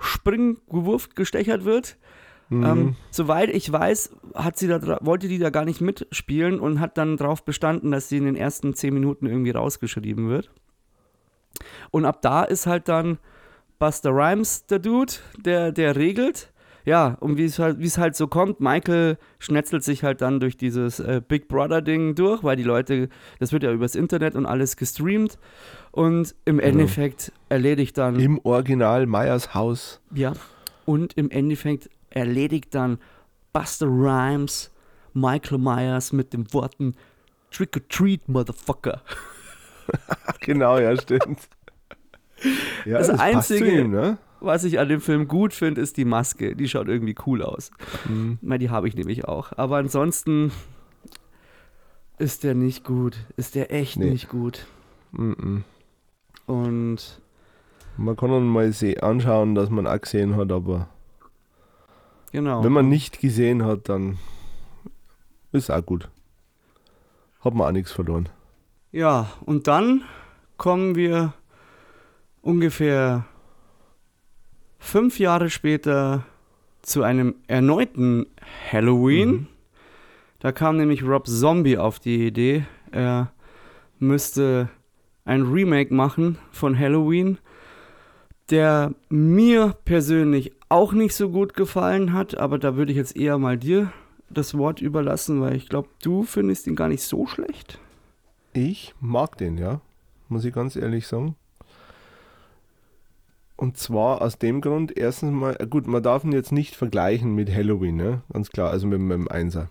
springen, gewurft, gestechert wird. Mhm. Ähm, soweit ich weiß, hat sie da, wollte die da gar nicht mitspielen und hat dann darauf bestanden, dass sie in den ersten zehn Minuten irgendwie rausgeschrieben wird. Und ab da ist halt dann Buster Rhymes der Dude, der, der regelt. Ja, und wie es halt, wie es halt so kommt, Michael schnetzelt sich halt dann durch dieses äh, Big Brother-Ding durch, weil die Leute, das wird ja übers Internet und alles gestreamt. Und im Genau. Endeffekt erledigt dann Im Original Meyers Haus. ja. Und im Endeffekt erledigt dann Buster Rhymes Michael Myers mit den Worten Trick or Treat, Motherfucker. Genau, ja, stimmt. Ja, Das passt Einzige- ihm, ne? Was ich an dem Film gut finde, ist die Maske. Die schaut irgendwie cool aus. Mhm. Na, die habe ich nämlich auch. Aber ansonsten ist der nicht gut. Ist der echt Nee. nicht gut. Mhm. Und Man kann ihn mal anschauen, dass man auch gesehen hat, aber genau. wenn man nicht gesehen hat, dann ist auch gut. Hat man auch nichts verloren. Ja, und dann kommen wir ungefähr fünf Jahre später zu einem erneuten Halloween. Mhm. Da kam nämlich Rob Zombie auf die Idee, er müsste ein Remake machen von Halloween, der mir persönlich auch nicht so gut gefallen hat, aber da würde ich jetzt eher mal dir das Wort überlassen, weil ich glaube, du findest ihn gar nicht so schlecht. Ich mag den, ja. Muss ich ganz ehrlich sagen. Und zwar aus dem Grund, erstens mal, äh, gut, man darf ihn jetzt nicht vergleichen mit Halloween, ne? ganz klar, also mit, mit dem Einser.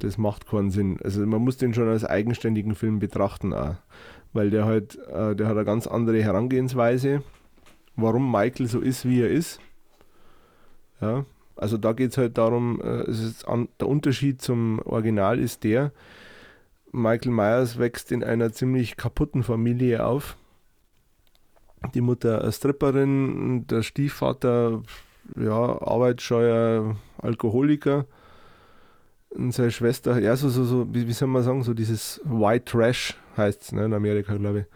Das macht keinen Sinn. Also man muss den schon als eigenständigen Film betrachten, auch, weil der halt, äh, der hat eine ganz andere Herangehensweise, warum Michael so ist, wie er ist. Ja, also da geht es halt darum, äh, es an, der Unterschied zum Original ist der, Michael Myers wächst in einer ziemlich kaputten Familie auf. Die Mutter Stripperin, der Stiefvater ja, arbeitsscheuer Alkoholiker und seine Schwester, ja, so, so, so wie, wie soll man sagen, so dieses White Trash heißt es ne, in Amerika, glaube ich.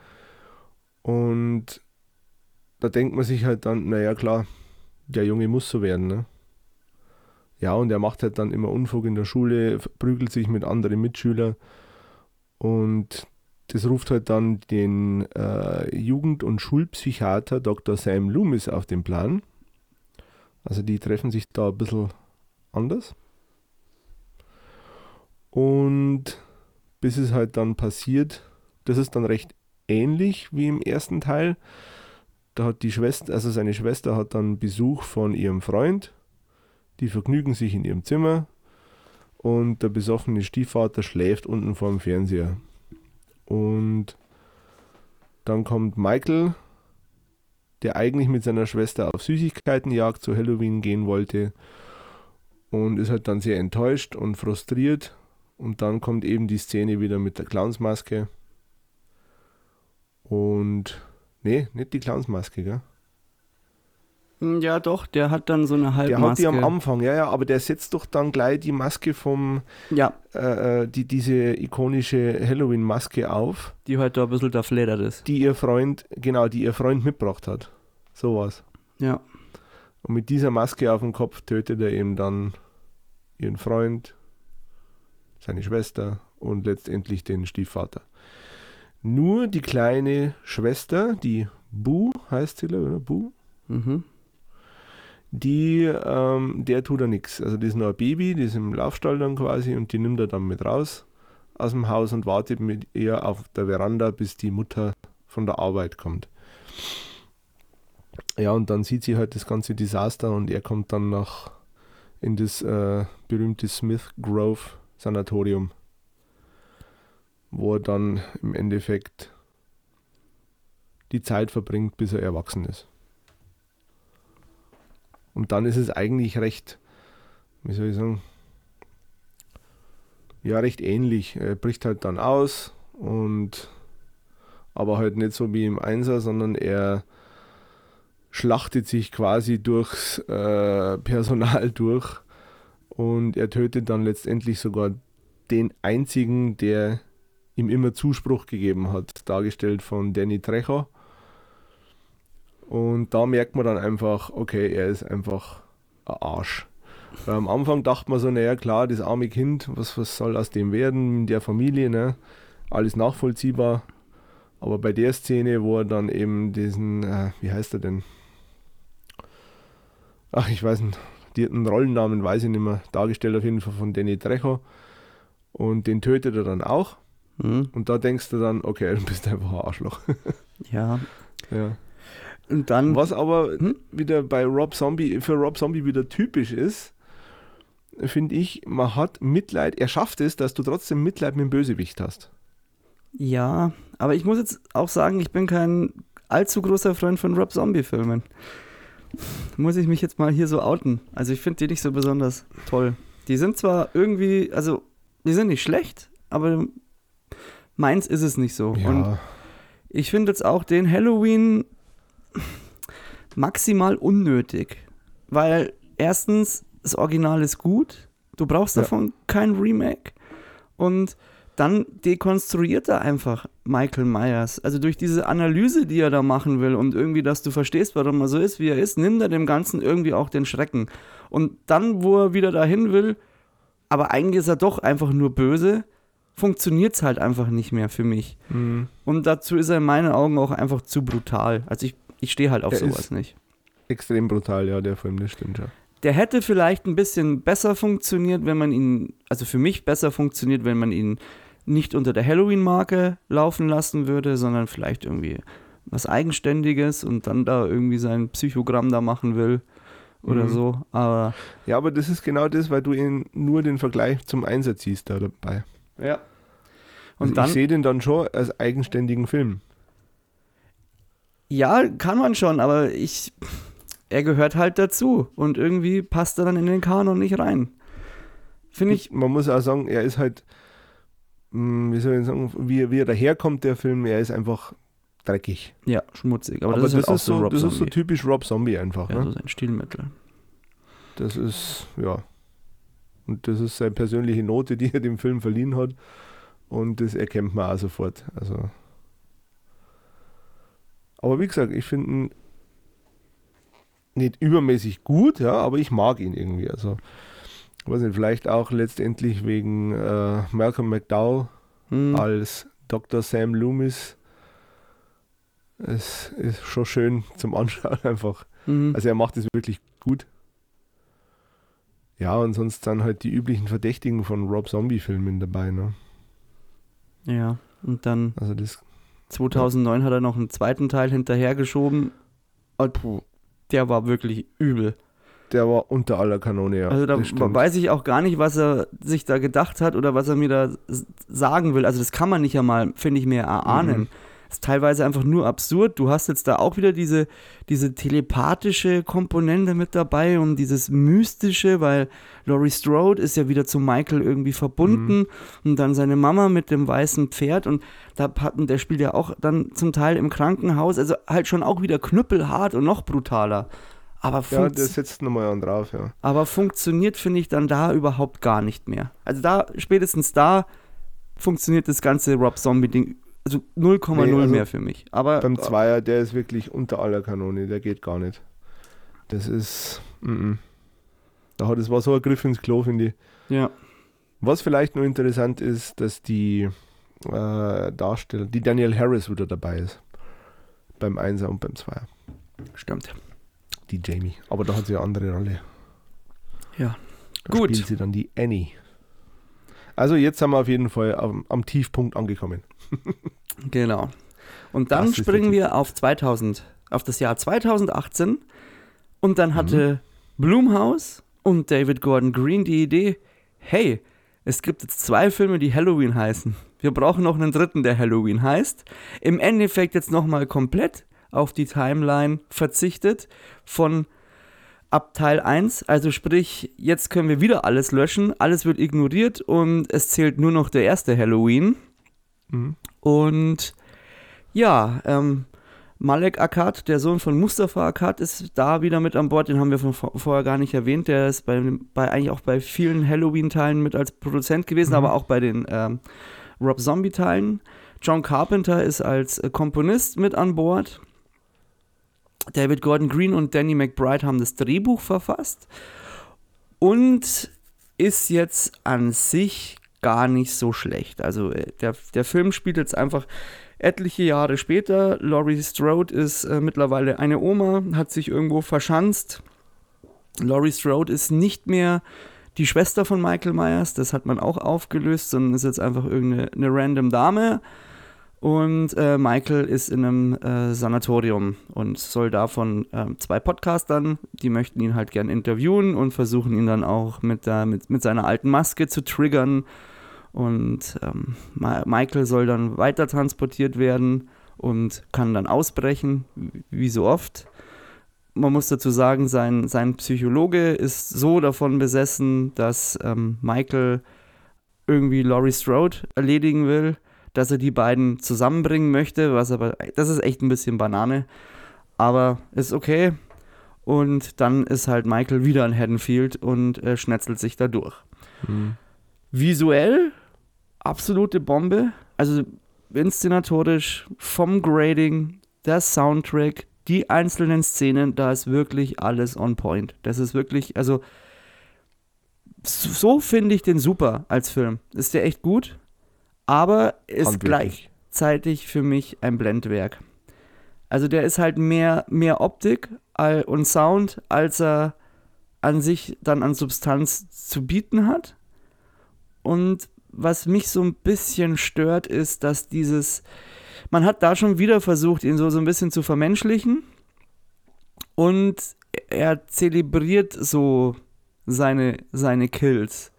Und da denkt man sich halt dann, naja, klar, der Junge muss so werden, ne? Ja, und er macht halt dann immer Unfug in der Schule, prügelt sich mit anderen Mitschülern und das ruft halt dann den äh, Jugend- und Schulpsychiater Dr. Sam Loomis auf den Plan. Also die treffen sich da ein bisschen anders. Und bis es halt dann passiert, das ist dann recht ähnlich wie im ersten Teil. Da hat die Schwester, also seine Schwester hat dann Besuch von ihrem Freund. Die vergnügen sich in ihrem Zimmer und der besoffene Stiefvater schläft unten vorm Fernseher. Und dann kommt Michael, der eigentlich mit seiner Schwester auf Süßigkeitenjagd zu Halloween gehen wollte und ist halt dann sehr enttäuscht und frustriert. Und dann kommt eben die Szene wieder mit der Clownsmaske. Und nee, nicht die Clownsmaske, gell? Hm, Ja, doch, der hat dann so eine Der Halbmaske. hat die am Anfang, ja, ja, aber der setzt doch dann gleich die Maske vom, ja, äh, äh, die, diese ikonische Halloween-Maske auf, die halt da ein bisschen da fledert ist. die ihr Freund, genau, die ihr Freund mitgebracht hat. Sowas. Ja. Und mit dieser Maske auf dem Kopf tötet er eben dann ihren Freund, seine Schwester und letztendlich den Stiefvater. Nur die kleine Schwester, die Bu heißt sie, oder? Bu, Mhm. Die, ähm, der tut er nichts. Also die ist noch ein Baby, die ist im Laufstall dann quasi und die nimmt er dann mit raus aus dem Haus und wartet mit ihr auf der Veranda, bis die Mutter von der Arbeit kommt. Ja, und dann sieht sie halt das ganze Desaster und er kommt dann nach in das äh, berühmte Smith Grove Sanatorium, wo er dann im Endeffekt die Zeit verbringt, bis er erwachsen ist. Und dann ist es eigentlich recht, wie soll ich sagen, ja, recht ähnlich. Er bricht halt dann aus und aber halt nicht so wie im Einser, sondern er schlachtet sich quasi durchs äh, Personal durch und er tötet dann letztendlich sogar den einzigen, der ihm immer Zuspruch gegeben hat, dargestellt von Danny Trejo. Und da merkt man dann einfach, okay, er ist einfach ein Arsch. Weil am Anfang dachte man so, naja klar, das arme Kind, was, was soll aus dem werden, in der Familie, ne? Alles nachvollziehbar. Aber bei der Szene, wo er dann eben diesen, äh, wie heißt er denn? Ach, ich weiß nicht, den Rollennamen weiß ich nicht mehr, dargestellt auf jeden Fall von Danny Trejo. Und den tötet er dann auch. Mhm. Und da denkst du dann, okay, du bist einfach ein Arschloch. Ja. ja. Und dann. Was aber Hm? wieder bei Rob Zombie, für Rob Zombie wieder typisch ist, finde ich, man hat Mitleid, er schafft es, dass du trotzdem Mitleid mit dem Bösewicht hast. Ja, aber ich muss jetzt auch sagen, ich bin kein allzu großer Freund von Rob Zombie-Filmen. Muss ich mich jetzt mal hier so outen. Also ich finde die nicht so besonders toll. Die sind zwar irgendwie, also die sind nicht schlecht, aber meins ist es nicht so. Ja. Und ich finde jetzt auch den Halloween maximal unnötig. Weil erstens, das Original ist gut, du brauchst Ja. davon kein Remake. Und dann dekonstruiert er einfach Michael Myers. Also durch diese Analyse, die er da machen will und irgendwie, dass du verstehst, warum er so ist, wie er ist, nimmt er dem Ganzen irgendwie auch den Schrecken. Und dann, wo er wieder dahin will, aber eigentlich ist er doch einfach nur böse, funktioniert es halt einfach nicht mehr für mich. Mhm. Und dazu ist er in meinen Augen auch einfach zu brutal. Also ich, ich stehe halt auf Er sowas nicht. Extrem brutal, ja, der Film, das stimmt ja. Der hätte vielleicht ein bisschen besser funktioniert, wenn man ihn, also für mich besser funktioniert, wenn man ihn nicht unter der Halloween-Marke laufen lassen würde, sondern vielleicht irgendwie was Eigenständiges und dann da irgendwie sein Psychogramm da machen will oder Mhm. so. Aber Ja, aber das ist genau das, weil du ihn nur den Vergleich zum Einsatz siehst da dabei. ja. Und Und dann, ich sehe den dann schon als eigenständigen Film. Ja, kann man schon, aber ich, er gehört halt dazu und irgendwie passt er dann in den Kanon nicht rein. Finde ich, Man muss auch sagen, er ist halt, mh, wie soll ich sagen, wie, wie er daherkommt, der Film, er ist einfach dreckig. ja, schmutzig. Aber, Aber, das, das, ist, halt auch ist so, Rob das ist so typisch Rob Zombie einfach. ja, ne? so sein Stilmittel. Das ist, ja. Und das ist seine persönliche Note, die er dem Film verliehen hat. Und das erkennt man auch sofort. Also. Aber wie gesagt, ich finde ihn nicht übermäßig gut, ja, aber ich mag ihn irgendwie. Also, weiß nicht, vielleicht auch letztendlich wegen äh, Malcolm McDowell Hm. als Dr. Sam Loomis. Es ist schon schön zum Anschauen einfach. Mhm. Also er macht es wirklich gut. Ja, und sonst dann halt die üblichen Verdächtigen von Rob Zombie-Filmen dabei, ne? ja, und dann Also das, 2009 hat er noch einen zweiten Teil hinterhergeschoben. Und puh, der war wirklich übel. der war unter aller Kanone, ja. also da weiß ich auch gar nicht, was er sich da gedacht hat oder was er mir da sagen will. Also das kann man nicht einmal, finde ich, mehr erahnen. Mhm. Ist teilweise einfach nur absurd. Du hast jetzt da auch wieder diese, diese telepathische Komponente mit dabei und dieses Mystische, weil Laurie Strode ist ja wieder zu Michael irgendwie verbunden und dann seine Mama mit dem weißen Pferd und da hatten, der spielt ja auch dann zum Teil im Krankenhaus, also halt schon auch wieder knüppelhart und noch brutaler. Aber, Ja, das setzt nochmal an drauf, ja. aber funktioniert, finde ich, dann da überhaupt gar nicht mehr. Also da, spätestens da funktioniert das ganze Rob Zombie-Ding, also 0,0 Nee, also mehr für mich. Aber Beim Zweier, der ist wirklich unter aller Kanone, der geht gar nicht. Das ist, mm -mm. Da hat es war so ein Griff ins Klo, finde ich. ja, Was vielleicht nur interessant ist, dass die äh, Darsteller, die Danielle Harris wieder dabei ist. Beim Einser und beim Zweier. stimmt. Die Jamie. Aber da hat sie eine andere Rolle. Ja. Da Gut. spielt sie dann die Annie. Also jetzt sind wir auf jeden Fall am, am Tiefpunkt angekommen. Genau. Und dann springen wir auf 2000, auf das Jahr 2018 und Mhm. dann hatte Blumhouse und David Gordon Green die Idee, hey, es gibt jetzt zwei Filme, die Halloween heißen. Wir brauchen noch einen dritten, der Halloween heißt. Im Endeffekt jetzt nochmal komplett auf die Timeline verzichtet von ab Teil 1, also sprich, jetzt können wir wieder alles löschen, alles wird ignoriert und es zählt nur noch der erste Halloween. Mhm. Und ja, ähm, Malek Akkad, der Sohn von Mustafa Akkad, ist da wieder mit an Bord. Den haben wir von vor- vorher gar nicht erwähnt. Der ist bei, bei eigentlich auch bei vielen Halloween-Teilen mit als Produzent gewesen, Mhm. aber auch bei den ähm, Rob Zombie-Teilen. John Carpenter ist als äh, Komponist mit an Bord. David Gordon Green und Danny McBride haben das Drehbuch verfasst. Und ist jetzt an sich gar nicht so schlecht. Also äh, der, der Film spielt jetzt einfach etliche Jahre später. Laurie Strode ist äh, mittlerweile eine Oma, hat sich irgendwo verschanzt. Laurie Strode ist nicht mehr die Schwester von Michael Myers, das hat man auch aufgelöst, sondern ist jetzt einfach irgendeine eine random Dame. Und äh, Michael ist in einem äh, Sanatorium und soll davon äh, zwei Podcastern, die möchten ihn halt gern interviewen und versuchen ihn dann auch mit, der, mit, mit seiner alten Maske zu triggern. Und ähm, Michael soll dann weiter transportiert werden und kann dann ausbrechen, wie so oft. Man muss dazu sagen, sein, sein Psychologe ist so davon besessen, dass ähm, Michael irgendwie Laurie Strode erledigen will dass er die beiden zusammenbringen möchte, was aber, das ist echt ein bisschen Banane, aber ist okay. Und dann ist halt Michael wieder in Haddonfield und äh, schnetzelt sich da durch. Mhm. Visuell absolute Bombe, also inszenatorisch, vom Grading, der Soundtrack, die einzelnen Szenen, da ist wirklich alles on point. Das ist wirklich, also so finde ich den super als Film. Ist der echt gut aber ist gleichzeitig für mich ein Blendwerk. Also der ist halt mehr, mehr Optik und Sound, als er an sich dann an Substanz zu bieten hat. Und was mich so ein bisschen stört, ist, dass dieses, man hat da schon wieder versucht, ihn so, so ein bisschen zu vermenschlichen. Und er zelebriert so seine, seine Kills.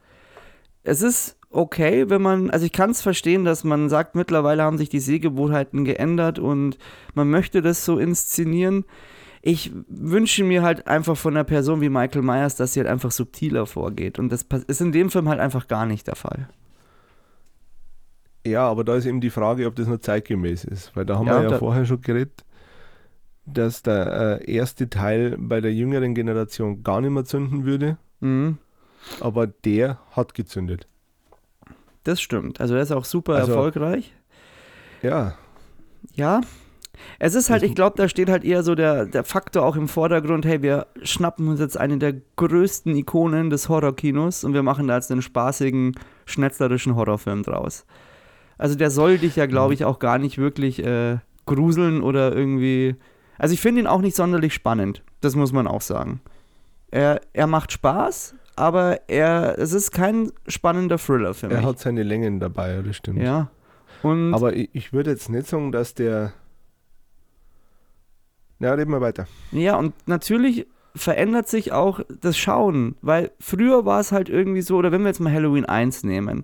Es ist okay, wenn man, also ich kann es verstehen, dass man sagt, mittlerweile haben sich die Sehgewohnheiten geändert und man möchte das so inszenieren. Ich wünsche mir halt einfach von einer Person wie Michael Myers, dass sie halt einfach subtiler vorgeht. Und das ist in dem Film halt einfach gar nicht der Fall. Ja, aber da ist eben die Frage, ob das noch zeitgemäß ist. Weil da haben ja, wir ja vorher schon geredet, dass der äh, erste Teil bei der jüngeren Generation gar nicht mehr zünden würde. Mhm. Aber der hat gezündet. Das stimmt. Also er ist auch super also, erfolgreich. Ja. Ja. Es ist halt, ich glaube, da steht halt eher so der, der Faktor auch im Vordergrund, hey, wir schnappen uns jetzt eine der größten Ikonen des Horrorkinos und wir machen da jetzt einen spaßigen, schnetzlerischen Horrorfilm draus. Also der soll dich ja, glaube ich, auch gar nicht wirklich äh, gruseln oder irgendwie. Also ich finde ihn auch nicht sonderlich spannend. Das muss man auch sagen. Er, er macht Spaß, aber er, es ist kein spannender Thriller für mich. Er hat seine Längen dabei, das stimmt. Ja. Und aber ich, ich würde jetzt nicht sagen, dass der. Ja, reden wir weiter. Ja, und natürlich verändert sich auch das Schauen, weil früher war es halt irgendwie so, oder wenn wir jetzt mal Halloween 1 nehmen,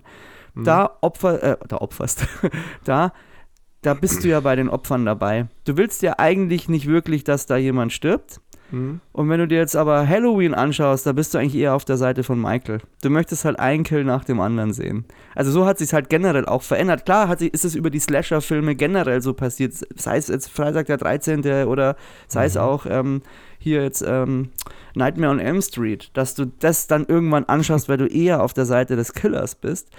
mhm. da opfer, äh, da opferst, da, da bist du ja bei den Opfern dabei. Du willst ja eigentlich nicht wirklich, dass da jemand stirbt, Mhm. Und wenn du dir jetzt aber Halloween anschaust, da bist du eigentlich eher auf der Seite von Michael. Du möchtest halt einen Kill nach dem anderen sehen. Also so hat sich halt generell auch verändert. Klar hat sich, ist es über die Slasher-Filme generell so passiert. Sei es jetzt Freitag der 13. oder sei mhm. es auch ähm, hier jetzt ähm, Nightmare on Elm Street, dass du das dann irgendwann anschaust, weil du eher auf der Seite des Killers bist.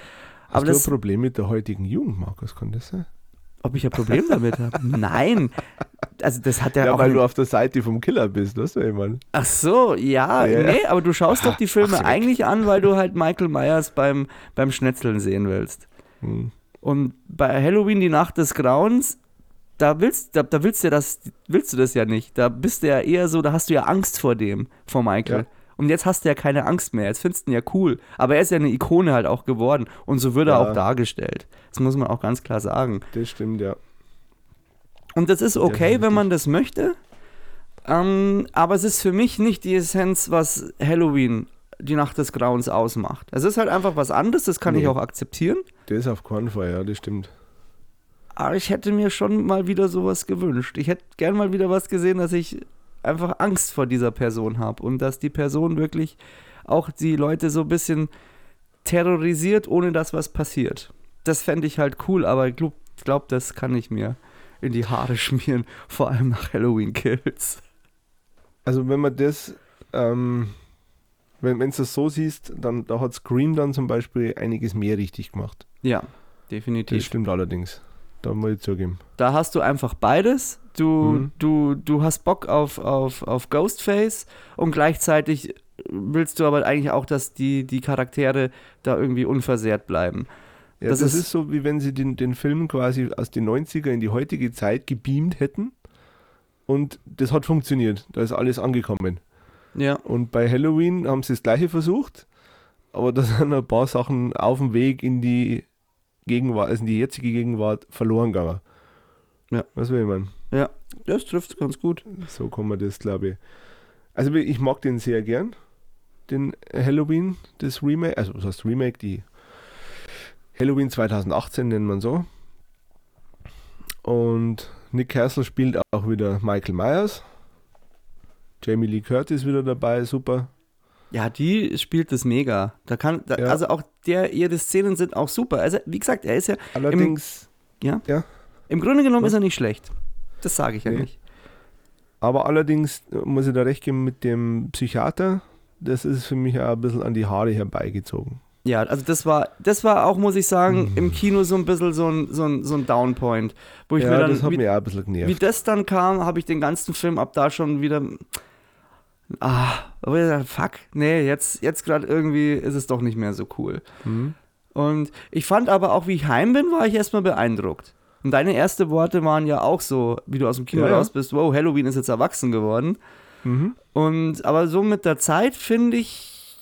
Hast aber du das, ein Problem mit der heutigen Jugend, Markus? Kann das sein? Ob ich ein Problem damit habe? Nein. Also das hat ja, ja auch. weil du auf der Seite vom Killer bist, weißt du, jemand. Ach so, ja, ja. nee, aber du schaust doch die Filme Ach, eigentlich an, weil du halt Michael Myers beim, beim Schnetzeln sehen willst. Hm. Und bei Halloween, die Nacht des Grauens, da willst, da, da willst, du das, willst du das ja nicht. Da bist du ja eher so, da hast du ja Angst vor dem, vor Michael. Ja. Und jetzt hast du ja keine Angst mehr. Jetzt findest du ihn ja cool. Aber er ist ja eine Ikone halt auch geworden. Und so wird ja. er auch dargestellt. Das muss man auch ganz klar sagen. Das stimmt, ja. Und das ist okay, ja, wenn man das möchte. Ähm, aber es ist für mich nicht die Essenz, was Halloween, die Nacht des Grauens, ausmacht. Es ist halt einfach was anderes, das kann nee. ich auch akzeptieren. Das ist auf keinen Fall, ja, das stimmt. Aber ich hätte mir schon mal wieder sowas gewünscht. Ich hätte gern mal wieder was gesehen, dass ich einfach Angst vor dieser Person habe und dass die Person wirklich auch die Leute so ein bisschen terrorisiert, ohne dass was passiert. Das fände ich halt cool, aber ich glaube, glaub, das kann ich mir in die Haare schmieren, vor allem nach Halloween-Kills. Also wenn man das, ähm, wenn du das so siehst, dann da hat Scream dann zum Beispiel einiges mehr richtig gemacht. Ja, definitiv. Das stimmt allerdings. Da muss ich zugeben. Da hast du einfach beides. Du, mhm. du, du hast Bock auf, auf, auf Ghostface und gleichzeitig willst du aber eigentlich auch, dass die, die Charaktere da irgendwie unversehrt bleiben. Ja, das, das ist, ist, so, wie wenn sie den, den Film quasi aus den 90er in die heutige Zeit gebeamt hätten. Und das hat funktioniert. Da ist alles angekommen. Ja. Und bei Halloween haben sie das gleiche versucht, aber da sind ein paar Sachen auf dem Weg in die Gegenwart, also in die jetzige Gegenwart verloren gegangen. Ja. Was will man? Ja, das trifft ganz gut. So kann man das, glaube ich. Also ich mag den sehr gern, den Halloween, das Remake, also was heißt Remake, die Halloween 2018 nennt man so. Und Nick Castle spielt auch wieder Michael Myers. Jamie Lee Curtis wieder dabei, super. Ja, die spielt das mega. Da kann, da, Ja. also auch der, ihre Szenen sind auch super. Also, wie gesagt, er ist ja, Allerdings, im Grunde genommen ist er nicht schlecht. Das sage ich ja Nee. nicht. aber allerdings muss ich da recht geben mit dem Psychiater. Das ist für mich auch ein bisschen an die Haare herbeigezogen. Ja, also das war, das war auch, muss ich sagen, Mhm. im Kino so ein bisschen so ein, so ein, so ein Downpoint. Wo ich ja, mir dann, das hat wie, mich auch ein bisschen wie genervt. das dann kam, habe ich den ganzen Film ab da schon wieder. Ah, aber ich dachte, fuck, nee, jetzt, jetzt gerade irgendwie ist es doch nicht mehr so cool. Hm? Und ich fand aber auch, wie ich heim bin, war ich erstmal beeindruckt. Und deine ersten Worte waren ja auch so, wie du aus dem Kino Ja, raus bist, wow, Halloween ist jetzt erwachsen geworden. Mhm. Und aber so mit der Zeit finde ich,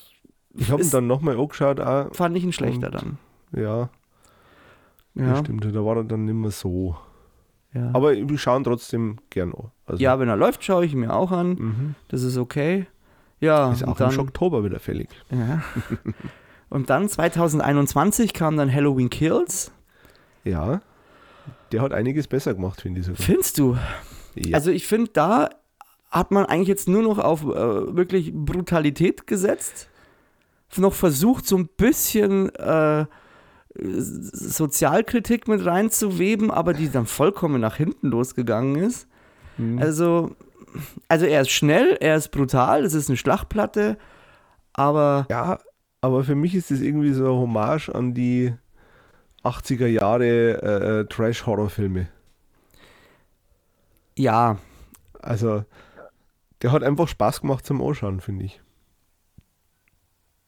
Ich habe ihn dann nochmal angeschaut, auch, fand ich ihn schlechter dann. ja, Ja, stimmt, da war er dann nicht mehr so. ja. Aber wir schauen trotzdem gern an. Also, ja, wenn er läuft, schaue ich ihn mir auch an. mhm. Das ist okay. Ja, ist auch dann, im Oktober wieder fällig. Ja. Und dann 2021 kam dann Halloween Kills. Ja, der hat einiges besser gemacht, finde ich sogar. Findest du? Ja. Also ich finde, da hat man eigentlich jetzt nur noch auf äh, wirklich Brutalität gesetzt. Noch versucht, so ein bisschen äh, Sozialkritik mit reinzuweben, aber die dann vollkommen nach hinten losgegangen ist. Mhm. Also, also er ist schnell, er ist brutal, es ist eine Schlachtplatte, aber ja, aber für mich ist das irgendwie so eine Hommage an die 80er Jahre äh, äh, Trash-Horror-Filme. ja, Also, der hat einfach Spaß gemacht zum Anschauen, finde ich.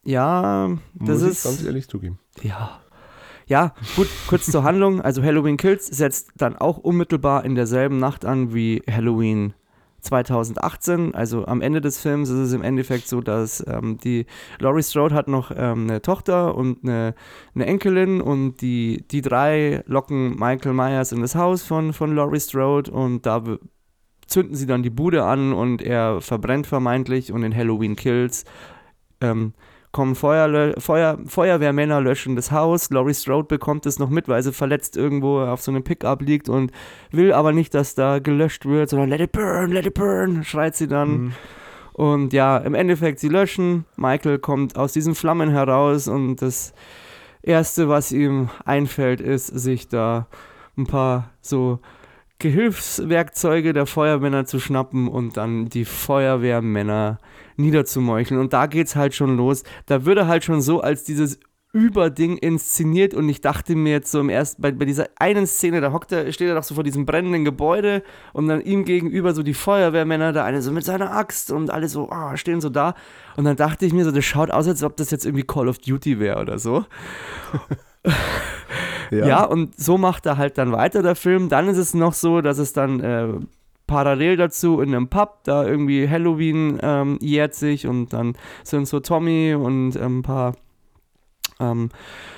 ja, das Muss ist ich ganz ehrlich zugeben. Ja. Ja, gut, kurz zur Handlung. Also Halloween Kills setzt dann auch unmittelbar in derselben Nacht an wie Halloween 2018. Also am Ende des Films ist es im Endeffekt so, dass ähm, die Laurie Strode hat noch ähm, eine Tochter und eine, eine Enkelin und die, die drei locken Michael Myers in das Haus von, von Laurie Strode und da zünden sie dann die Bude an und er verbrennt vermeintlich und in Halloween Kills ähm, kommen Feuerlö Feuer Feuerwehrmänner, löschen das Haus. Laurie Strode bekommt es noch mit, weil sie verletzt irgendwo auf so einem Pickup liegt und will aber nicht, dass da gelöscht wird, sondern let it burn, let it burn, schreit sie dann. Mhm. Und ja, im Endeffekt, sie löschen. Michael kommt aus diesen Flammen heraus und das Erste, was ihm einfällt, ist, sich da ein paar so Gehilfswerkzeuge der Feuermänner zu schnappen und dann die Feuerwehrmänner niederzumeucheln. Und da geht's halt schon los. Da wird er halt schon so als dieses Überding inszeniert und ich dachte mir jetzt so im ersten, bei, bei dieser einen Szene, da hockt er, steht er doch so vor diesem brennenden Gebäude und dann ihm gegenüber so die Feuerwehrmänner, der eine so mit seiner Axt und alle so, ah, stehen so da. Und dann dachte ich mir so, das schaut aus, als ob das jetzt irgendwie Call of Duty wäre oder so. Ja. und so macht er halt dann weiter, der Film. Dann ist es noch so, dass es dann äh, parallel dazu in einem Pub, da irgendwie Halloween ähm, jährt sich und dann sind so Tommy und ähm, ein paar ähm,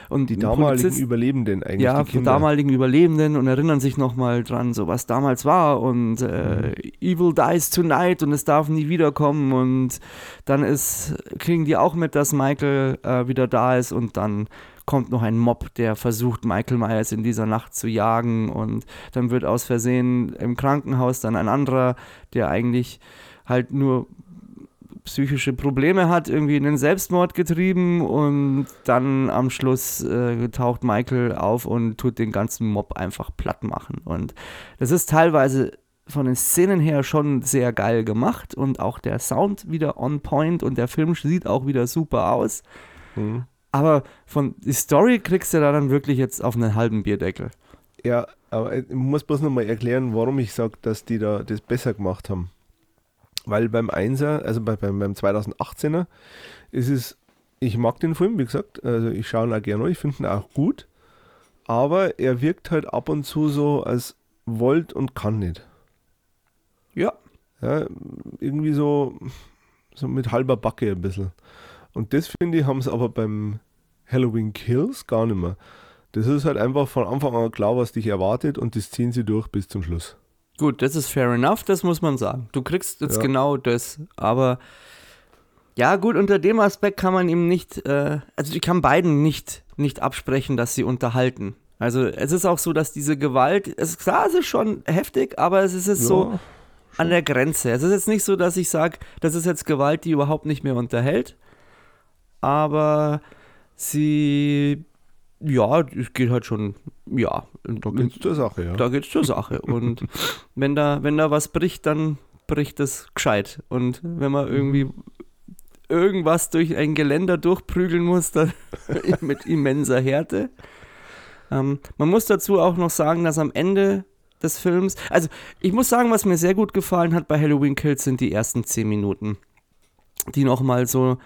und Die damaligen Polizist- Überlebenden eigentlich. ja, die damaligen Überlebenden und erinnern sich nochmal dran, so was damals war und äh, Evil dies tonight und es darf nie wiederkommen und dann ist, kriegen die auch mit, dass Michael äh, wieder da ist und dann kommt noch ein Mob, der versucht, Michael Myers in dieser Nacht zu jagen und dann wird aus Versehen im Krankenhaus dann ein anderer, der eigentlich halt nur psychische Probleme hat, irgendwie in den Selbstmord getrieben und dann am Schluss äh, taucht Michael auf und tut den ganzen Mob einfach platt machen. Und das ist teilweise von den Szenen her schon sehr geil gemacht und auch der Sound wieder on point und der Film sieht auch wieder super aus. Mhm. Aber von die Story kriegst du da dann wirklich jetzt auf einen halben Bierdeckel. Ja, aber ich muss bloß nochmal erklären, warum ich sage, dass die da das besser gemacht haben. Weil beim 1er, also bei, beim, beim 2018er, ist es, ich mag den Film, wie gesagt, also ich schaue ihn auch gerne ich finde ihn auch gut, aber er wirkt halt ab und zu so, als wollt und kann nicht. Ja. Ja, irgendwie so, so mit halber Backe ein bisschen. Und das finde ich, haben sie aber beim Halloween Kills gar nicht mehr. Das ist halt einfach von Anfang an klar, was dich erwartet und das ziehen sie durch bis zum Schluss. Gut, das ist fair enough, das muss man sagen. Du kriegst jetzt Ja. genau das, aber ja, gut, unter dem Aspekt kann man ihm nicht, äh, also ich kann beiden nicht, nicht absprechen, dass sie unterhalten. Also es ist auch so, dass diese Gewalt, es ist klar, es ist schon heftig, aber es ist jetzt so Ja, an der Grenze. Es ist jetzt nicht so, dass ich sage, das ist jetzt Gewalt, die überhaupt nicht mehr unterhält, aber sie, ja, es geht halt schon, ja, Da geht's zur Sache, ja. da geht's zur Sache. Und wenn da, wenn da was bricht, dann bricht es gescheit. Und wenn man irgendwie irgendwas durch ein Geländer durchprügeln muss, dann mit immenser Härte. Ähm, man muss dazu auch noch sagen, dass am Ende des Films, also ich muss sagen, was mir sehr gut gefallen hat bei Halloween Kills sind die ersten zehn Minuten, die nochmal so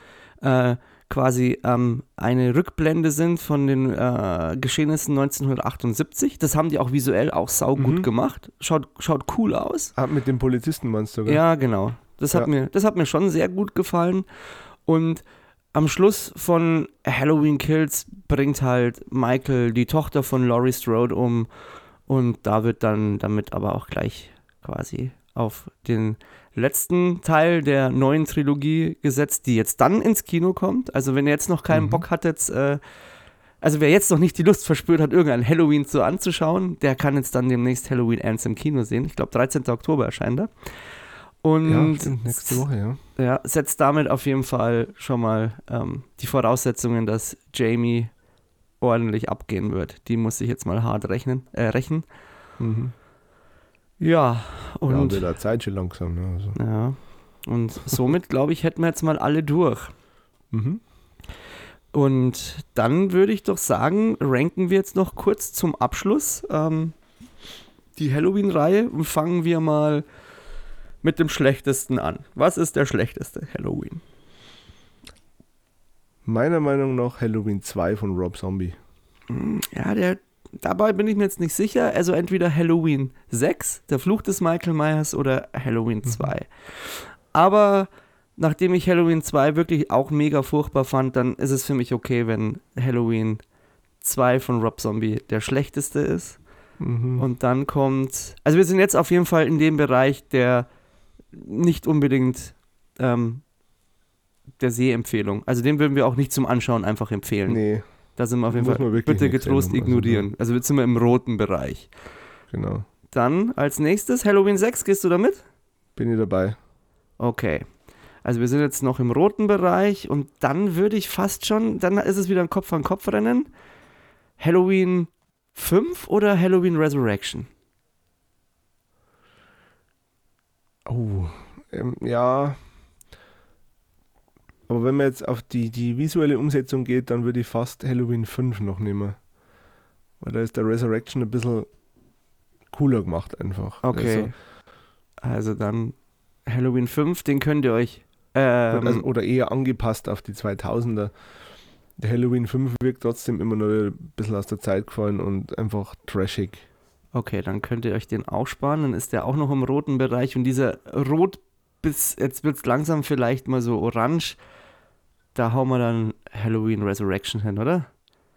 äh, quasi ähm, eine Rückblende sind von den äh, Geschehnissen 1978. Das haben die auch visuell auch saugut Mhm. gemacht. Schaut, schaut cool aus. Ah, mit dem Polizisten meinst du, gell? Ja, genau. Das hat, Ja. mir, das hat mir schon sehr gut gefallen. Und am Schluss von Halloween Kills bringt halt Michael die Tochter von Laurie Strode um. Und da wird dann damit aber auch gleich quasi auf den letzten Teil der neuen Trilogie gesetzt, die jetzt dann ins Kino kommt. Also wenn ihr jetzt noch keinen Mhm. Bock hat, jetzt, äh, also wer jetzt noch nicht die Lust verspürt hat, irgendein Halloween so anzuschauen, der kann jetzt dann demnächst Halloween Ends im Kino sehen. Ich glaube 13. Oktober erscheint er. Und Ja, stimmt, nächste Woche, ja. ja, setzt damit auf jeden Fall schon mal ähm, die Voraussetzungen, dass Jamie ordentlich abgehen wird. Die muss ich jetzt mal hart rechnen, äh, rächen. Mhm. Ja, ja, und wird auch Zeit schon langsam. Ne? Also. ja, und somit glaube ich, hätten wir jetzt mal alle durch. Mhm. Und dann würde ich doch sagen, ranken wir jetzt noch kurz zum Abschluss ähm, die Halloween-Reihe und fangen wir mal mit dem schlechtesten an. Was ist der schlechteste Halloween? Meiner Meinung nach Halloween 2 von Rob Zombie. Ja, der, dabei bin ich mir jetzt nicht sicher. Also entweder Halloween 6, der Fluch des Michael Myers, oder Halloween 2. Aber nachdem ich Halloween 2 wirklich auch mega furchtbar fand, dann ist es für mich okay, wenn Halloween 2 von Rob Zombie der schlechteste ist. Mhm. Und dann kommt, also wir sind jetzt auf jeden Fall in dem Bereich, der nicht unbedingt ähm, der Sehempfehlung. Also den würden wir auch nicht zum Anschauen einfach empfehlen. nee, Da sind wir auf jeden Muss Fall. Bitte getrost also ignorieren. Also jetzt sind wir im roten Bereich. genau. Dann als nächstes Halloween 6, gehst du damit? Bin ich dabei. Okay. Also wir sind jetzt noch im roten Bereich und dann würde ich fast schon, dann ist es wieder ein Kopf an Kopf rennen. Halloween 5 oder Halloween Resurrection? Oh, ähm, ja. Aber wenn man jetzt auf die, die visuelle Umsetzung geht, dann würde ich fast Halloween 5 noch nehmen. Weil da ist der Resurrection ein bisschen cooler gemacht einfach. Okay. Also, dann Halloween 5, den könnt ihr euch. Also, Ähm, also, oder eher angepasst auf die 2000er. Der Halloween 5 wirkt trotzdem immer noch ein bisschen aus der Zeit gefallen und einfach trashig. Okay, dann könnt ihr euch den auch sparen. Dann ist der auch noch im roten Bereich. Und dieser Rot bis, jetzt wird es langsam vielleicht mal so orange. Da hauen wir dann Halloween Resurrection hin, oder?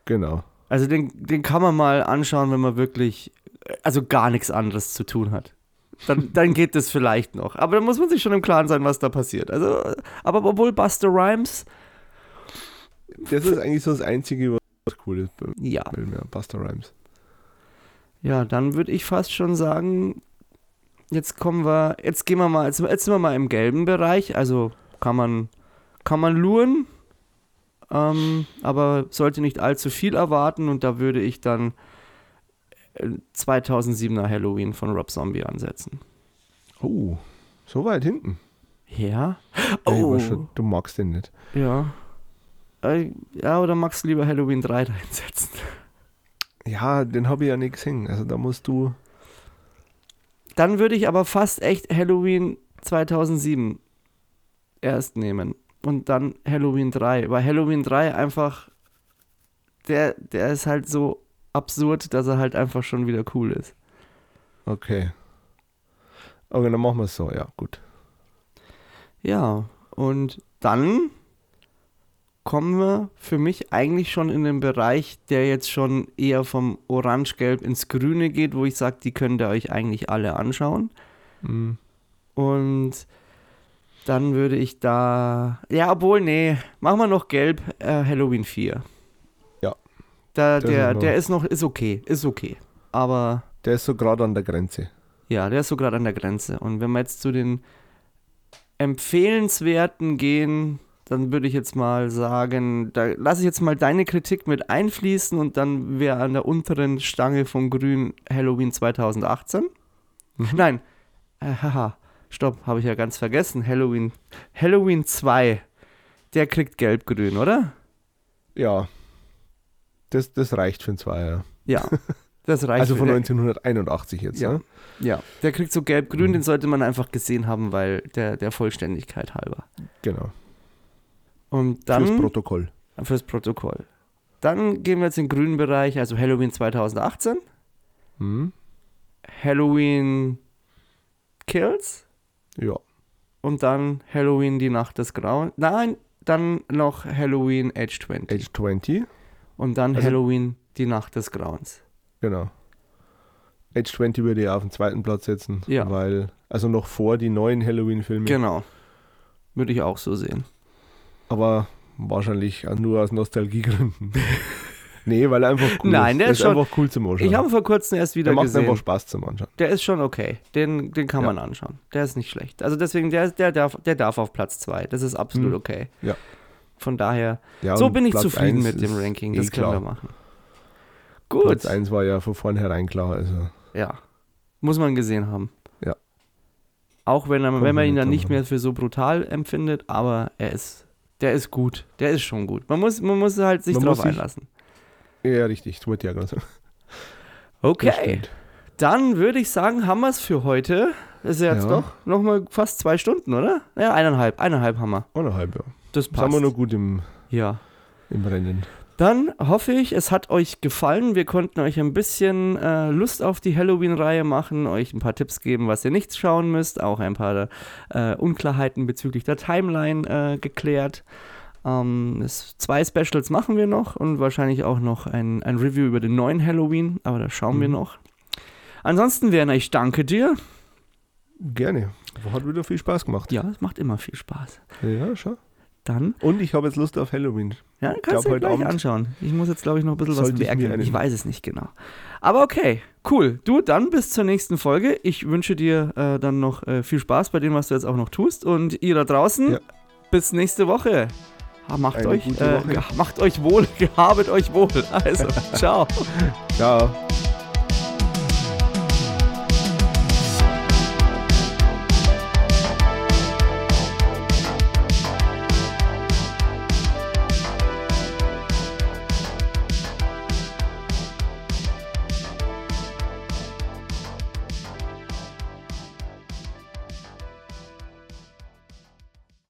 Genau. Also den, den kann man mal anschauen, wenn man wirklich, also gar nichts anderes zu tun hat. Dann, dann geht das vielleicht noch. Aber da muss man sich schon im Klaren sein, was da passiert. Also, aber obwohl Buster Rhymes, Das ist eigentlich so das Einzige, was cool ist bei ja. mir, Buster Rhymes. Ja, dann würde ich fast schon sagen, jetzt kommen wir, jetzt gehen wir mal, jetzt, jetzt sind wir mal im gelben Bereich, also kann man, kann man luren, ähm, aber sollte nicht allzu viel erwarten und da würde ich dann äh, 2007er Halloween von Rob Zombie ansetzen. Oh, so weit hinten. Ja? Oh, schon, du magst den nicht. ja. Äh, ja, oder magst du lieber Halloween 3 reinsetzen? Ja, den habe ich ja nicht gesehen. Also da musst du. Dann würde ich aber fast echt Halloween 2007 erst nehmen. Und dann Halloween 3. Weil Halloween 3 einfach, der, der ist halt so absurd, dass er halt einfach schon wieder cool ist. Okay. Okay, dann machen wir es so, ja, gut. Ja, und dann kommen wir für mich eigentlich schon in den Bereich, der jetzt schon eher vom Orange-Gelb ins Grüne geht, wo ich sage, die könnt ihr euch eigentlich alle anschauen. Mhm. Und dann würde ich da. Ja, obwohl, nee, machen wir noch gelb äh, Halloween 4. Ja. Da, der, ist noch- der ist noch, ist okay, ist okay. Aber Der ist so gerade an der Grenze. ja, der ist so gerade an der Grenze. Und wenn wir jetzt zu den empfehlenswerten gehen, dann würde ich jetzt mal sagen, da lasse ich jetzt mal deine Kritik mit einfließen und dann wäre an der unteren Stange von Grün Halloween 2018. Mhm. Nein, äh, haha, stopp, habe ich ja ganz vergessen. Halloween, Halloween 2, der kriegt gelb-grün, oder? Ja. Das, das reicht für ein Zweier. Ja, das reicht. Also von der, 1981 jetzt, Ja. ne? ja, der kriegt so gelb-grün, Mhm. den sollte man einfach gesehen haben, weil der, der Vollständigkeit halber. Genau. Und dann Fürs Protokoll. fürs Protokoll. Dann gehen wir jetzt in den grünen Bereich, also Halloween 2018, Mhm. Halloween Kills Ja. und dann Halloween die Nacht des Grauens. Nein, dann noch Halloween Age 20 Age 20. und dann also- Halloween die Nacht des Grauens. Genau. Age 20 würde ich auf den zweiten Platz setzen. Ja. Weil, also noch vor die neuen Halloween-Filme. Genau. Würde ich auch so sehen. Aber wahrscheinlich nur aus Nostalgiegründen. nee, weil er einfach cool Nein, ist. der Der ist ist schon- einfach cool zum Anschauen. Ich habe ihn vor kurzem erst wieder der macht gesehen. einfach Spaß zum Anschauen. Der ist schon okay. Den, den kann Ja. man anschauen. Der ist nicht schlecht. Also deswegen, der, der, darf, der darf auf Platz 2. Das ist absolut Hm. okay. Ja. Von daher, Ja, so bin ich Platz zufrieden mit dem Ranking. eh Das können wir machen. Gut. Platz 1 war ja von vornherein klar. Also. Ja. Muss man gesehen haben. Ja. Auch wenn, er, wenn man ihn dann nicht mehr für so brutal empfindet, aber er ist, der ist gut. Der ist schon gut. Man muss, man muss halt sich Man drauf sich- einlassen. Ja, richtig. Das. Das Okay. Dann würde ich sagen, haben wir es für heute. Ist ja jetzt Ja. doch nochmal fast zwei Stunden, oder? Ja, eineinhalb. Eineinhalb haben wir. Eineinhalb, ja. Das passt. wir noch gut im, ja. im Rennen. Dann hoffe ich, es hat euch gefallen. Wir konnten euch ein bisschen äh, Lust auf die Halloween-Reihe machen, euch ein paar Tipps geben, was ihr nicht schauen müsst, auch ein paar äh, Unklarheiten bezüglich der Timeline äh, geklärt. Ähm, es, zwei Specials machen wir noch und wahrscheinlich auch noch ein, ein Review über den neuen Halloween, aber das schauen wir Mhm. noch. Ansonsten, Werner, ich danke dir. Gerne. Hat wieder viel Spaß gemacht. Ja, es macht immer viel Spaß. Ja, schon. Dann, Und ich habe jetzt Lust auf Halloween. ja, kannst du dir gleich Abend anschauen. Ich muss jetzt, glaube ich, noch ein bisschen was sollte ich Ich weiß es nicht genau. Aber okay, cool. Du, dann bis zur nächsten Folge. Ich wünsche dir äh, dann noch äh, viel Spaß bei dem, was du jetzt auch noch tust. Und ihr da draußen, Ja. bis nächste Woche. Macht Eine euch, äh, macht euch wohl, gehabet euch wohl. Also, ciao. Ciao.